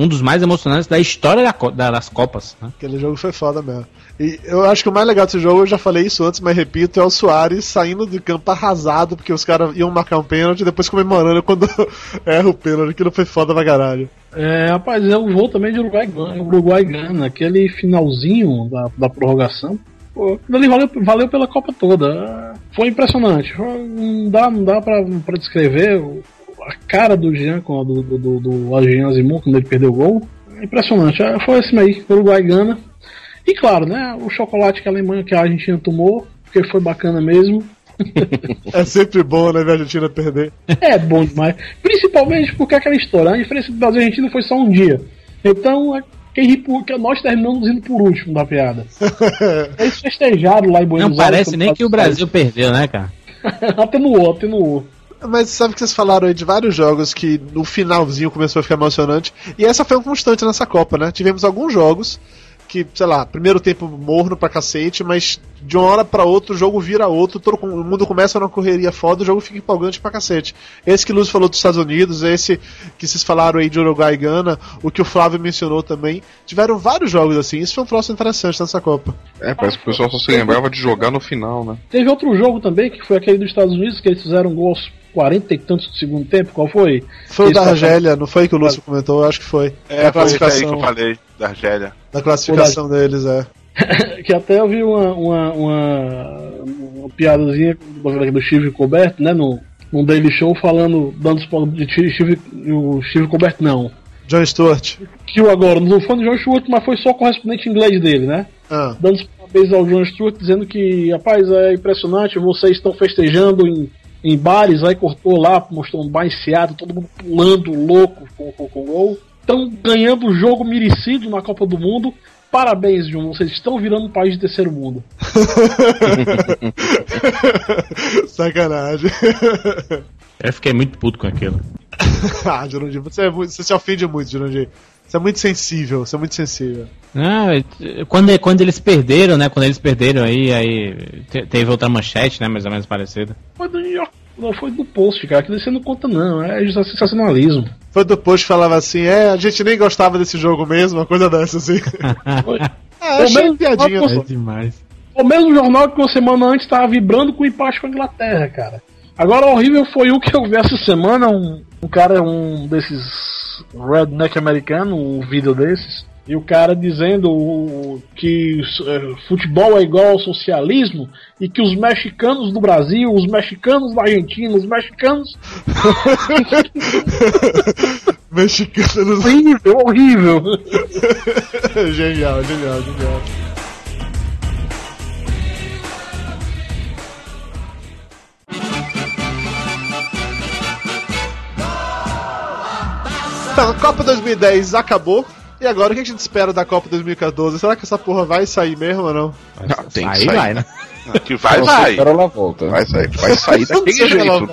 um dos mais emocionantes da história da da- das Copas. Né? Aquele jogo foi foda mesmo. E eu acho que o mais legal desse jogo, eu já falei isso antes, mas repito, é o Soares saindo do campo arrasado, porque os caras iam marcar um pênalti e depois comemorando quando erra o pênalti. Aquilo foi foda pra caralho. É, rapaz, é um voo também de Uruguai Gana, Uruguai Gana, aquele finalzinho da, da prorrogação. Pô, ali valeu, valeu pela Copa toda. Foi impressionante. Não dá, não dá pra, pra descrever a cara do Jean, com a do, do, do, do Adrian Zimun, quando ele perdeu o gol. Impressionante. É, Foi esse aí, Uruguai Gana. E claro, né, o chocolate que a Alemanha, que a Argentina tomou, porque foi bacana mesmo. É sempre bom, né, ver a Argentina perder. É bom demais. Principalmente porque aquela história, a diferença do Brasil e Argentina foi só um dia. Então, é- quem ri por, que nós terminamos indo por último da piada. Eles festejaram lá em Buenos Não Aires. parece nem que o Brasil perdeu, né, cara? atenuou, atenuou. Mas sabe que vocês falaram aí de vários jogos que no finalzinho começou a ficar emocionante. E essa foi uma constante nessa Copa, né? Tivemos alguns jogos que, sei lá, primeiro tempo morno pra cacete, mas de uma hora pra outra o jogo vira outro, todo o mundo começa numa correria foda, o jogo fica empolgante pra cacete. Esse que o Luz falou dos Estados Unidos, esse que vocês falaram aí de Uruguai e Gana, o que o Flávio mencionou também. Tiveram vários jogos assim, isso foi um troço interessante nessa Copa. É, parece que o pessoal só se lembrava de jogar no final, né? Teve outro jogo também, que foi aquele dos Estados Unidos, que eles fizeram gol aos 40 e tantos do segundo tempo. Qual foi? Foi o da Argélia, não foi que o Lúcio comentou? Eu acho que foi. É, da foi esse aí que classificação, eu falei, da Argélia. da classificação deles, é. que até eu vi uma, uma, uma, uma piadazinha do, do Steve Colbert, né, no, no Daily Show, falando, dando spoiler de Steve, o Steve Colbert não. John Stewart. Que agora, não foi no John Stewart, mas foi só o correspondente inglês dele, né? Ah. Dando os parabéns ao John Stewart, dizendo que, rapaz, é impressionante, vocês estão festejando em, em bares, aí cortou lá, mostrou um baiciado, todo mundo pulando louco com, com, com o gol. Estão ganhando o jogo merecido na Copa do Mundo. Parabéns, John, vocês estão virando um país de terceiro mundo. Sacanagem. Eu fiquei muito puto com aquilo. ah, Jurandir, você, é muito- você se ofende muito, Jurandir. Você é muito sensível, você é muito sensível. Não, é, quando, quando eles perderam, né? Quando eles perderam aí, aí te- teve outra manchete, né? Mais ou menos parecida. York, não foi do post, cara, que você não conta não, é sensacionalismo. Foi do post que falava assim, é, a gente nem gostava desse jogo mesmo, uma coisa dessa assim. Foi. É, achei mesmo- piadinha. É só. demais. O mesmo jornal que uma semana antes estava vibrando com o empate com a Inglaterra, cara. Agora, o horrível foi o que eu vi essa semana, um, um cara, um desses redneck americano, um vídeo desses, e o cara dizendo que eh, futebol é igual ao socialismo e que os mexicanos do Brasil, os mexicanos da Argentina, os mexicanos. Mexicanos. horrível, horrível. genial, genial, genial. A Copa 2010 acabou. E agora o que a gente espera da Copa 2014? Será que essa porra vai sair mesmo ou não? Ah, tem que sair. vai, né? Que vai, vai. espera ela volta. Vai sair, vai sair daquele jeito.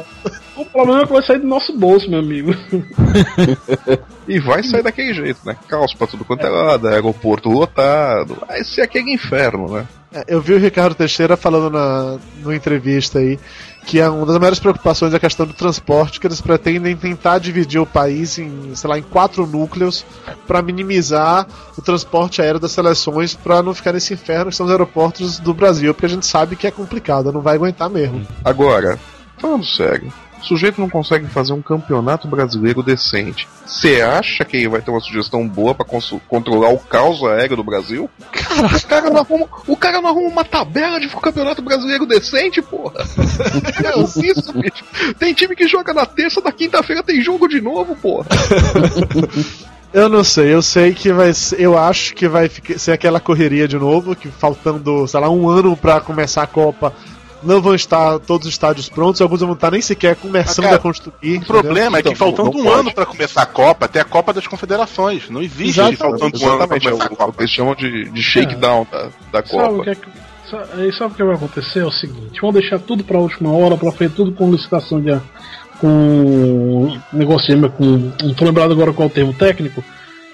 O problema é que vai sair do nosso bolso, meu amigo. E vai sair daquele jeito, né? Caos pra tudo quanto é lado, aeroporto lotado. Vai ser aquele inferno, né? É, Eu vi o Ricardo Teixeira falando na numa entrevista aí que é uma das maiores preocupações é a questão do transporte, que eles pretendem tentar dividir o país em, sei lá, em quatro núcleos para minimizar o transporte aéreo das seleções para não ficar nesse inferno que são os aeroportos do Brasil, porque a gente sabe que é complicado, não vai aguentar mesmo. Agora, falando sério, o sujeito não consegue fazer um campeonato brasileiro decente. Você acha que ele vai ter uma sugestão boa pra consu- controlar o caos aéreo do Brasil? Cara, o cara não arruma, o cara não arruma uma tabela de campeonato brasileiro decente, porra. É isso, bicho. Tem time que joga na terça, na quinta-feira tem jogo de novo, porra. Eu não sei, eu sei que vai ser, eu acho que vai ficar- ser aquela correria de novo, que faltando, sei lá, um ano pra começar a Copa, não vão estar todos os estádios prontos, alguns não vão estar nem sequer começando Ah, cara, a construir. O problema é que Então, faltando um pode. ano pra começar a Copa, tem a Copa das Confederações. Não existe Exatamente, faltando um ano é o, começar a Copa. que eles chamam de, de shakedown da, da Sabe o Copa. que é que, sabe, sabe o que vai acontecer? É o seguinte: vão deixar tudo pra última hora, pra fazer tudo com licitação de. com. negócio de- com. não tô lembrado agora qual é o termo técnico,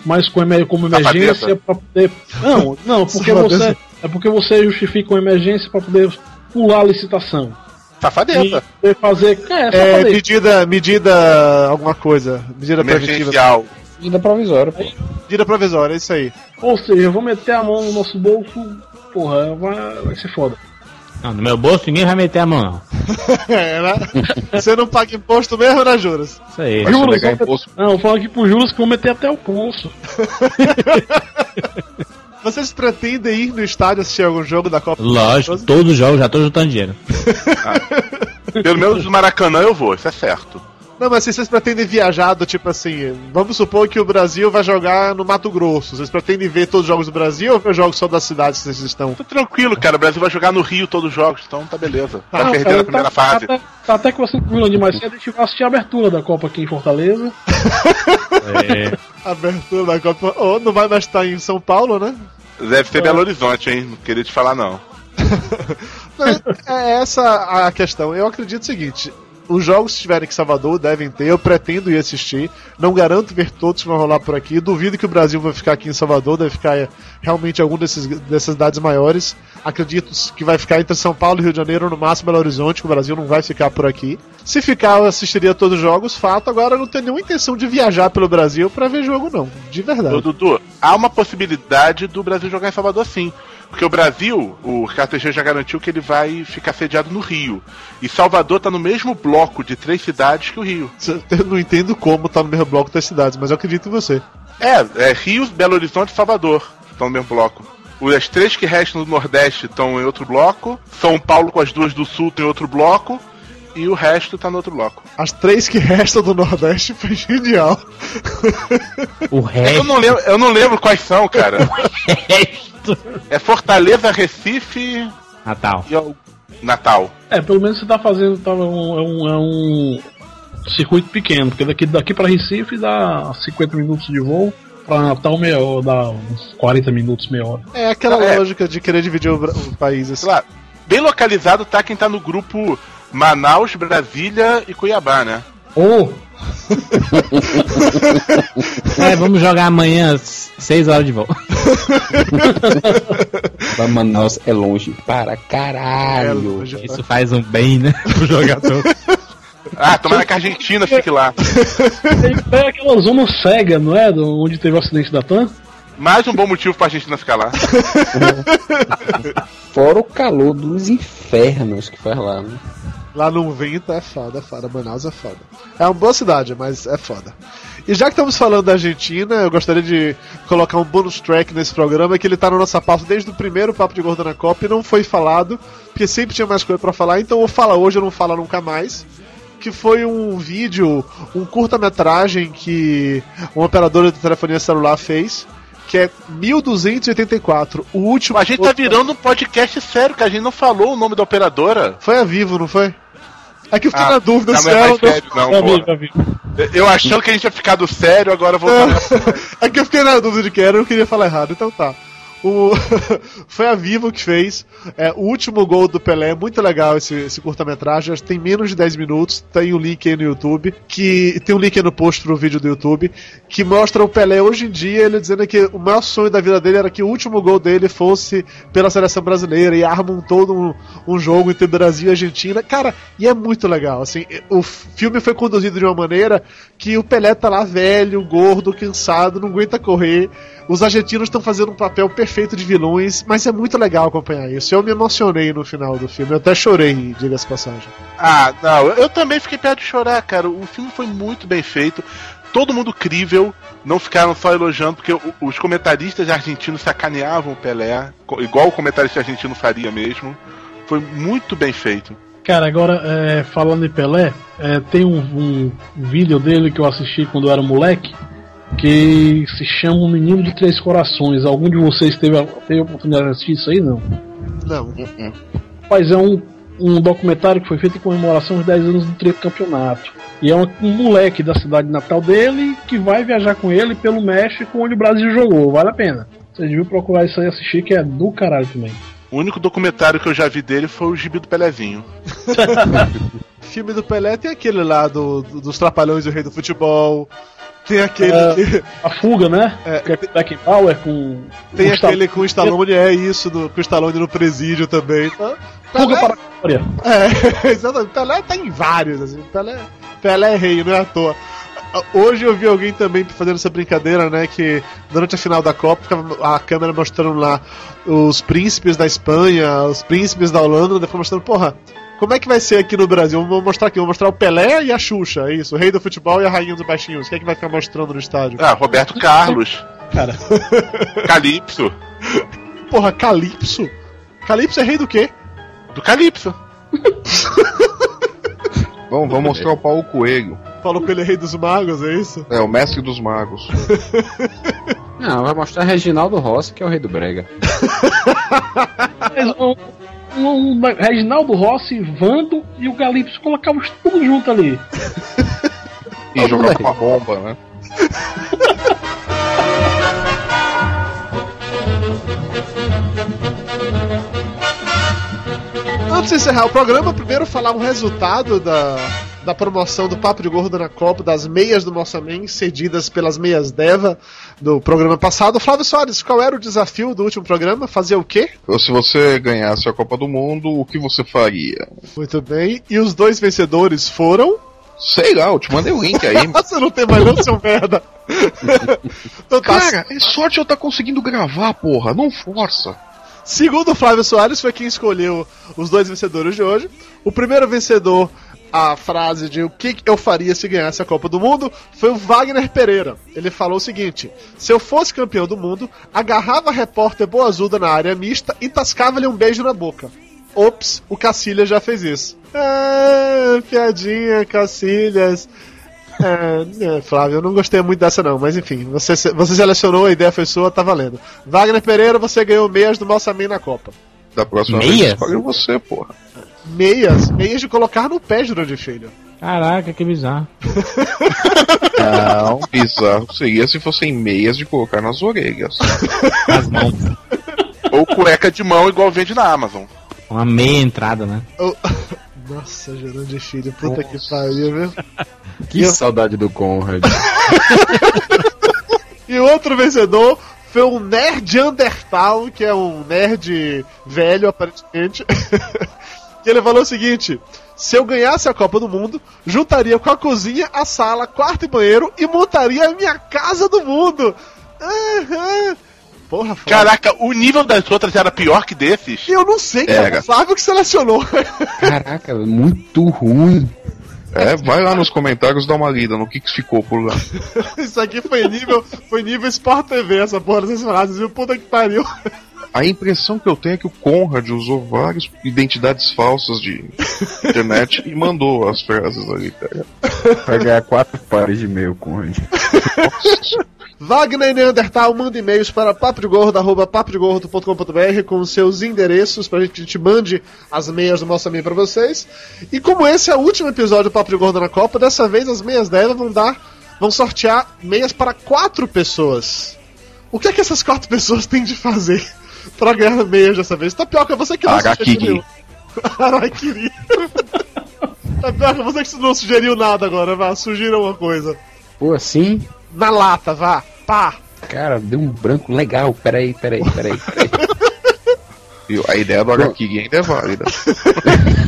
mas com como emergência pra poder. Não, não, porque você. É porque você justifica uma emergência pra poder pular a licitação. E Safadeza. poder fazer. É, É, medida, medida alguma coisa, medida preventiva. Medida provisória, pô. medida provisória, é isso aí. Ou seja, eu vou meter a mão no nosso bolso, porra, vai, vai ser foda. Não, no meu bolso ninguém vai meter a mão, não. É, né? Você não paga imposto mesmo, né, Juras? Isso aí. Vou- imposto. Não, fala aqui pro Juros que vão meter até o pulso. Vocês pretendem ir no estádio assistir algum jogo da Copa? Lógico, todos os jogos já tô juntando dinheiro. Pelo menos no Maracanã eu vou, isso é certo. Não, mas se vocês pretendem viajar do tipo assim, vamos supor que o Brasil vai jogar no Mato Grosso. Vocês pretendem ver todos os jogos do Brasil ou ver os jogos só das cidades que vocês estão? Tô tranquilo, cara. O Brasil vai jogar no Rio todos os jogos, então tá beleza. Tá Não, perdendo cara, a primeira tá, fase. Tá, tá até que você viu de mais cedo, a gente vai assistir a abertura da Copa aqui em Fortaleza. É. Abertura da Copa. Ou não vai mais estar em São Paulo, né? Deve ser Belo Horizonte, hein? Não queria te falar, não. É essa a questão. Eu acredito o seguinte: os jogos que estiverem em Salvador devem ter, eu pretendo ir assistir. Não garanto ver todos que vão rolar por aqui. Duvido que o Brasil vai ficar aqui em Salvador, deve ficar é, realmente em algum desses, dessas cidades maiores. Acredito que vai ficar entre São Paulo e Rio de Janeiro, no máximo Belo Horizonte, que o Brasil não vai ficar por aqui. Se ficar, eu assistiria todos os jogos, fato. Agora eu não tenho nenhuma intenção de viajar pelo Brasil pra ver jogo, não. De verdade. Ô, Dudu, há uma possibilidade do Brasil jogar em Salvador sim. Porque o Brasil, o Ricardo Teixeira já garantiu que ele vai ficar sediado no Rio. E Salvador tá no mesmo bloco de três cidades que o Rio. Eu não entendo como tá no mesmo bloco das cidades, mas eu acredito em você. É, é Rio, Belo Horizonte e Salvador estão no mesmo bloco. As três que restam do Nordeste estão em outro bloco. São Paulo com as duas do Sul tem outro bloco. E o resto tá no outro bloco. As três que restam do Nordeste foi genial. O Eu resto. não lembro, eu não lembro quais são, cara. É Fortaleza, Recife Natal. e o Natal. É, pelo menos você tá fazendo. Tá um, é, um, é um circuito pequeno, porque daqui, daqui pra Recife dá 50 minutos de voo, pra Natal meia hora, dá uns 40 minutos, meia hora. É aquela É. lógica de querer dividir o, o país assim. Sei lá, bem localizado tá quem tá no grupo Manaus, Brasília e Cuiabá, né? Ou, É, vamos jogar amanhã, 6 horas de volta. Pra Manaus é longe para É, caralho. longe, tá? Isso faz um bem, né? Pro jogador. Ah, tomara que a Argentina fique lá. é aquela zona cega, não é? Onde teve o acidente da TAM. Mais um bom motivo pra Argentina ficar lá. Fora o calor dos infernos que faz lá, né? Lá no vento é foda, é foda. Manaus é foda. É uma boa cidade, mas é foda. E já que estamos falando da Argentina, eu gostaria de colocar um bonus track nesse programa, que ele tá na nossa pauta desde o primeiro Papo de Gordo na Copa e não foi falado, porque sempre tinha mais coisa pra falar, então eu falo hoje, eu não falo nunca mais. Que foi um vídeo, um curta-metragem que uma operadora de telefonia celular fez, que é 1284, o último. A gente tá virando um podcast sério, que a gente não falou o nome da operadora. Foi a Vivo, não foi? É que eu fiquei Ah, na dúvida não, se não é ela. mais sério, não, vi, já vi. Eu achando que a gente ia ficar do sério, agora voltando. É que eu fiquei na dúvida de que era, eu queria falar errado, então tá. O... Foi a Vivo que fez é, o último gol do Pelé, muito legal esse, esse curta-metragem, tem menos de 10 minutos, tem o link aí no YouTube, que tem um link aí no post pro vídeo do YouTube, que mostra o Pelé hoje em dia, ele dizendo que o maior sonho da vida dele era que o último gol dele fosse pela seleção brasileira, e armam todo um, um jogo entre Brasil e Argentina, cara, e é muito legal, assim, o filme foi conduzido de uma maneira que o Pelé tá lá velho, gordo, cansado, não aguenta correr, os argentinos estão fazendo um papel perfeito de vilões, mas é muito legal acompanhar isso. Eu me emocionei no final do filme, eu até chorei, diga-se passagem. Ah, não, eu, também fiquei perto de chorar, cara. O filme foi muito bem feito. Todo mundo crível, não ficaram só elogiando, porque os comentaristas argentinos sacaneavam o Pelé, igual o comentarista argentino faria mesmo. Foi muito bem feito. Cara, agora, é, falando em Pelé, é, tem um, um vídeo dele que eu assisti quando eu era moleque, que se chama O Menino de Três Corações. Algum de vocês teve a, teve a oportunidade de assistir isso aí? Não. Não. Mas é um, um documentário que foi feito em comemoração aos 10 anos do tricampeonato. E é um, um moleque da cidade natal dele que vai viajar com ele pelo México onde o Brasil jogou. Vale a pena. Vocês deviam procurar isso aí e assistir, que é do caralho também. O único documentário que eu já vi dele foi o Gibi do Pelézinho. Filme do Pelé tem aquele lá do, do- dos Trapalhões e o Rei do Futebol. Tem aquele. É. que- A fuga, né? É. Que é com Beckenbauer com. tem com aquele com o Stallone, é isso, do, com o Stallone no presídio também. Fuga Pelé- para a Glória. É, exatamente. Pelé tá em vários, assim. Pelé, Pelé é rei, não é à toa. Hoje eu vi alguém também fazendo essa brincadeira, né? Que durante a final da Copa ficava a câmera mostrando lá os príncipes da Espanha, os príncipes da Holanda, depois mostrando, porra, como é que vai ser aqui no Brasil? Vou mostrar aqui, vou mostrar o Pelé e a Xuxa, é isso, o rei do futebol e a rainha dos baixinhos. Quem é que vai ficar mostrando no estádio? Ah, Roberto Carlos, Cara, Calypso. Porra, Calypso? Calypso é rei do quê? Do Calypso. Vamos, vamos mostrar o Paulo Coelho. Falou que ele é rei dos magos, é isso? É, o mestre dos magos. Não, vai mostrar Reginaldo Rossi, que é o rei do Brega. mas um, um, um Reginaldo Rossi, Vando e o Galipso colocavam tudo junto ali. E jogar com uma bomba, né? Antes de encerrar o programa, primeiro falar um resultado da, da promoção do Papo de Gordo na Copa, das meias do Mossamen, cedidas pelas meias Deva do programa passado. Flávio Soares, qual era o desafio do último programa? Fazer o quê? Se você ganhasse a Copa do Mundo, o que você faria? Muito bem. E os dois vencedores foram. Sei lá, eu te mandei o link aí. Você não tem mais não, seu merda. então tá. Cara, é sorte eu tá conseguindo gravar, porra. Não força. Segundo o Flávio Soares, foi quem escolheu os dois vencedores de hoje. O primeiro vencedor, a frase de o que eu faria se ganhasse a Copa do Mundo, foi o Wagner Pereira. Ele falou o seguinte: se eu fosse campeão do mundo, agarrava a repórter boazuda na área mista e tascava-lhe um beijo na boca. Ops, o Cacilhas já fez isso. Ah, piadinha, Cacilhas. É, é, Flávio, eu não gostei muito dessa não, mas enfim, você, você selecionou, a ideia foi sua, tá valendo. Wagner Pereira, você ganhou meias do Moça na Copa. Da próxima Meias? vez escolhe você, porra. Meias, meias de colocar no pé, de filho. Caraca, que bizarro. Não, bizarro seria se fossem meias de colocar nas orelhas. As mãos. Ou cueca de mão igual vende na Amazon. Uma meia entrada, né? Oh, Nossa, Jurandir Filho, puta que pariu, viu? Que saudade do Conrad. E o outro vencedor foi um nerd Undertal, que é um nerd velho, aparentemente. e ele falou o seguinte: se eu ganhasse a Copa do Mundo, juntaria com a cozinha, a sala, quarto e banheiro e montaria a minha casa do mundo. Aham. Porra, Flávio. Caraca, o nível das outras era pior que desses? Eu não sei, cara. O Flávio que selecionou. Caraca, muito ruim. É, vai lá nos comentários dar uma lida no que, que ficou por lá. Isso aqui foi nível, foi nível Sport TV, essa porra dessas frases, viu? Puta que pariu. A impressão que eu tenho é que o Conrad usou várias identidades falsas de internet e mandou as frases ali, cara. Vai ganhar quatro pares de e-mail, Conrad. Wagner Neandertal manda e-mails para papodegordo.com.br com seus endereços para que a gente mande as meias do nosso amigo para vocês. E como esse é o último episódio do Papo de Gordo na Copa, dessa vez as meias dela vão dar. vão sortear meias para quatro pessoas. O que é que essas quatro pessoas têm de fazer para ganhar meias dessa vez? Tapioca, você que não sugeriu. Harakiri. Tapioca, você que não sugeriu nada agora, vá, sugira uma coisa. Pô, assim? Na lata, vá, pá. Cara, deu um branco legal. Peraí, peraí, peraí. peraí. E a ideia do HQ ainda é válida.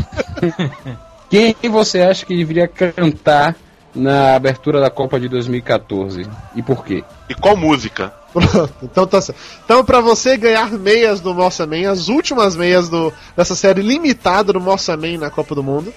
Quem você acha que deveria cantar na abertura da Copa de 2014? E por quê? E qual música? Pronto, então tá certo. Então, pra você ganhar meias do Mossa Man, as últimas meias do, dessa série limitada do Mossa Man na Copa do Mundo,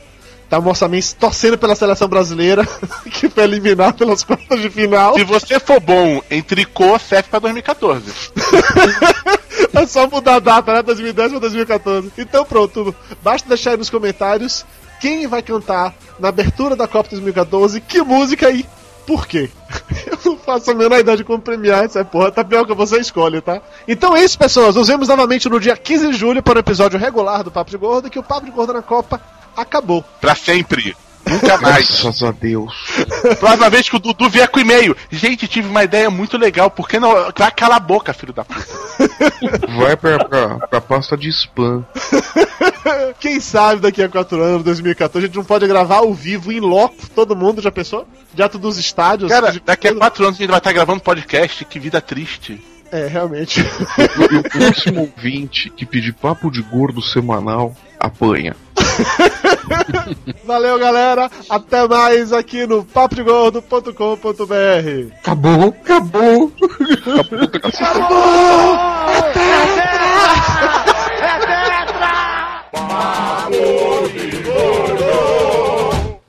tá o Mossa Man torcendo pela seleção brasileira, que foi eliminada pelas quartas de final. Se você for bom em tricô, serve pra 2014. É só mudar a data, né? 2010 pra 2014. Então pronto, basta deixar aí nos comentários quem vai cantar na abertura da Copa 2014, que música e por quê? Eu não faço a menor ideia de como premiar essa porra, Tapioca, você escolhe, tá? Então é isso, pessoas. Nos vemos novamente no dia 15 de julho para o episódio regular do Papo de Gordo, que o Papo de Gordo na Copa acabou. Pra sempre. Nunca mais. Graças a Deus. Próxima vez que o Dudu vier com e-mail. Gente, tive uma ideia muito legal. Por que não. Vai calar a boca, filho da puta. Vai pra, pra, pra pasta de spam. Quem sabe daqui a 4 anos, 2014, a gente não pode gravar ao vivo, em loco, todo mundo, já pensou? Direto dos estádios. Cara, de daqui a quatro anos a gente vai estar gravando podcast. Que vida triste. É, realmente. E o próximo ouvinte que pedir papo de gordo semanal apanha. Valeu, galera. Até mais aqui no papodegordo.com.br. Acabou, acabou. A puta que- Acabou! Papo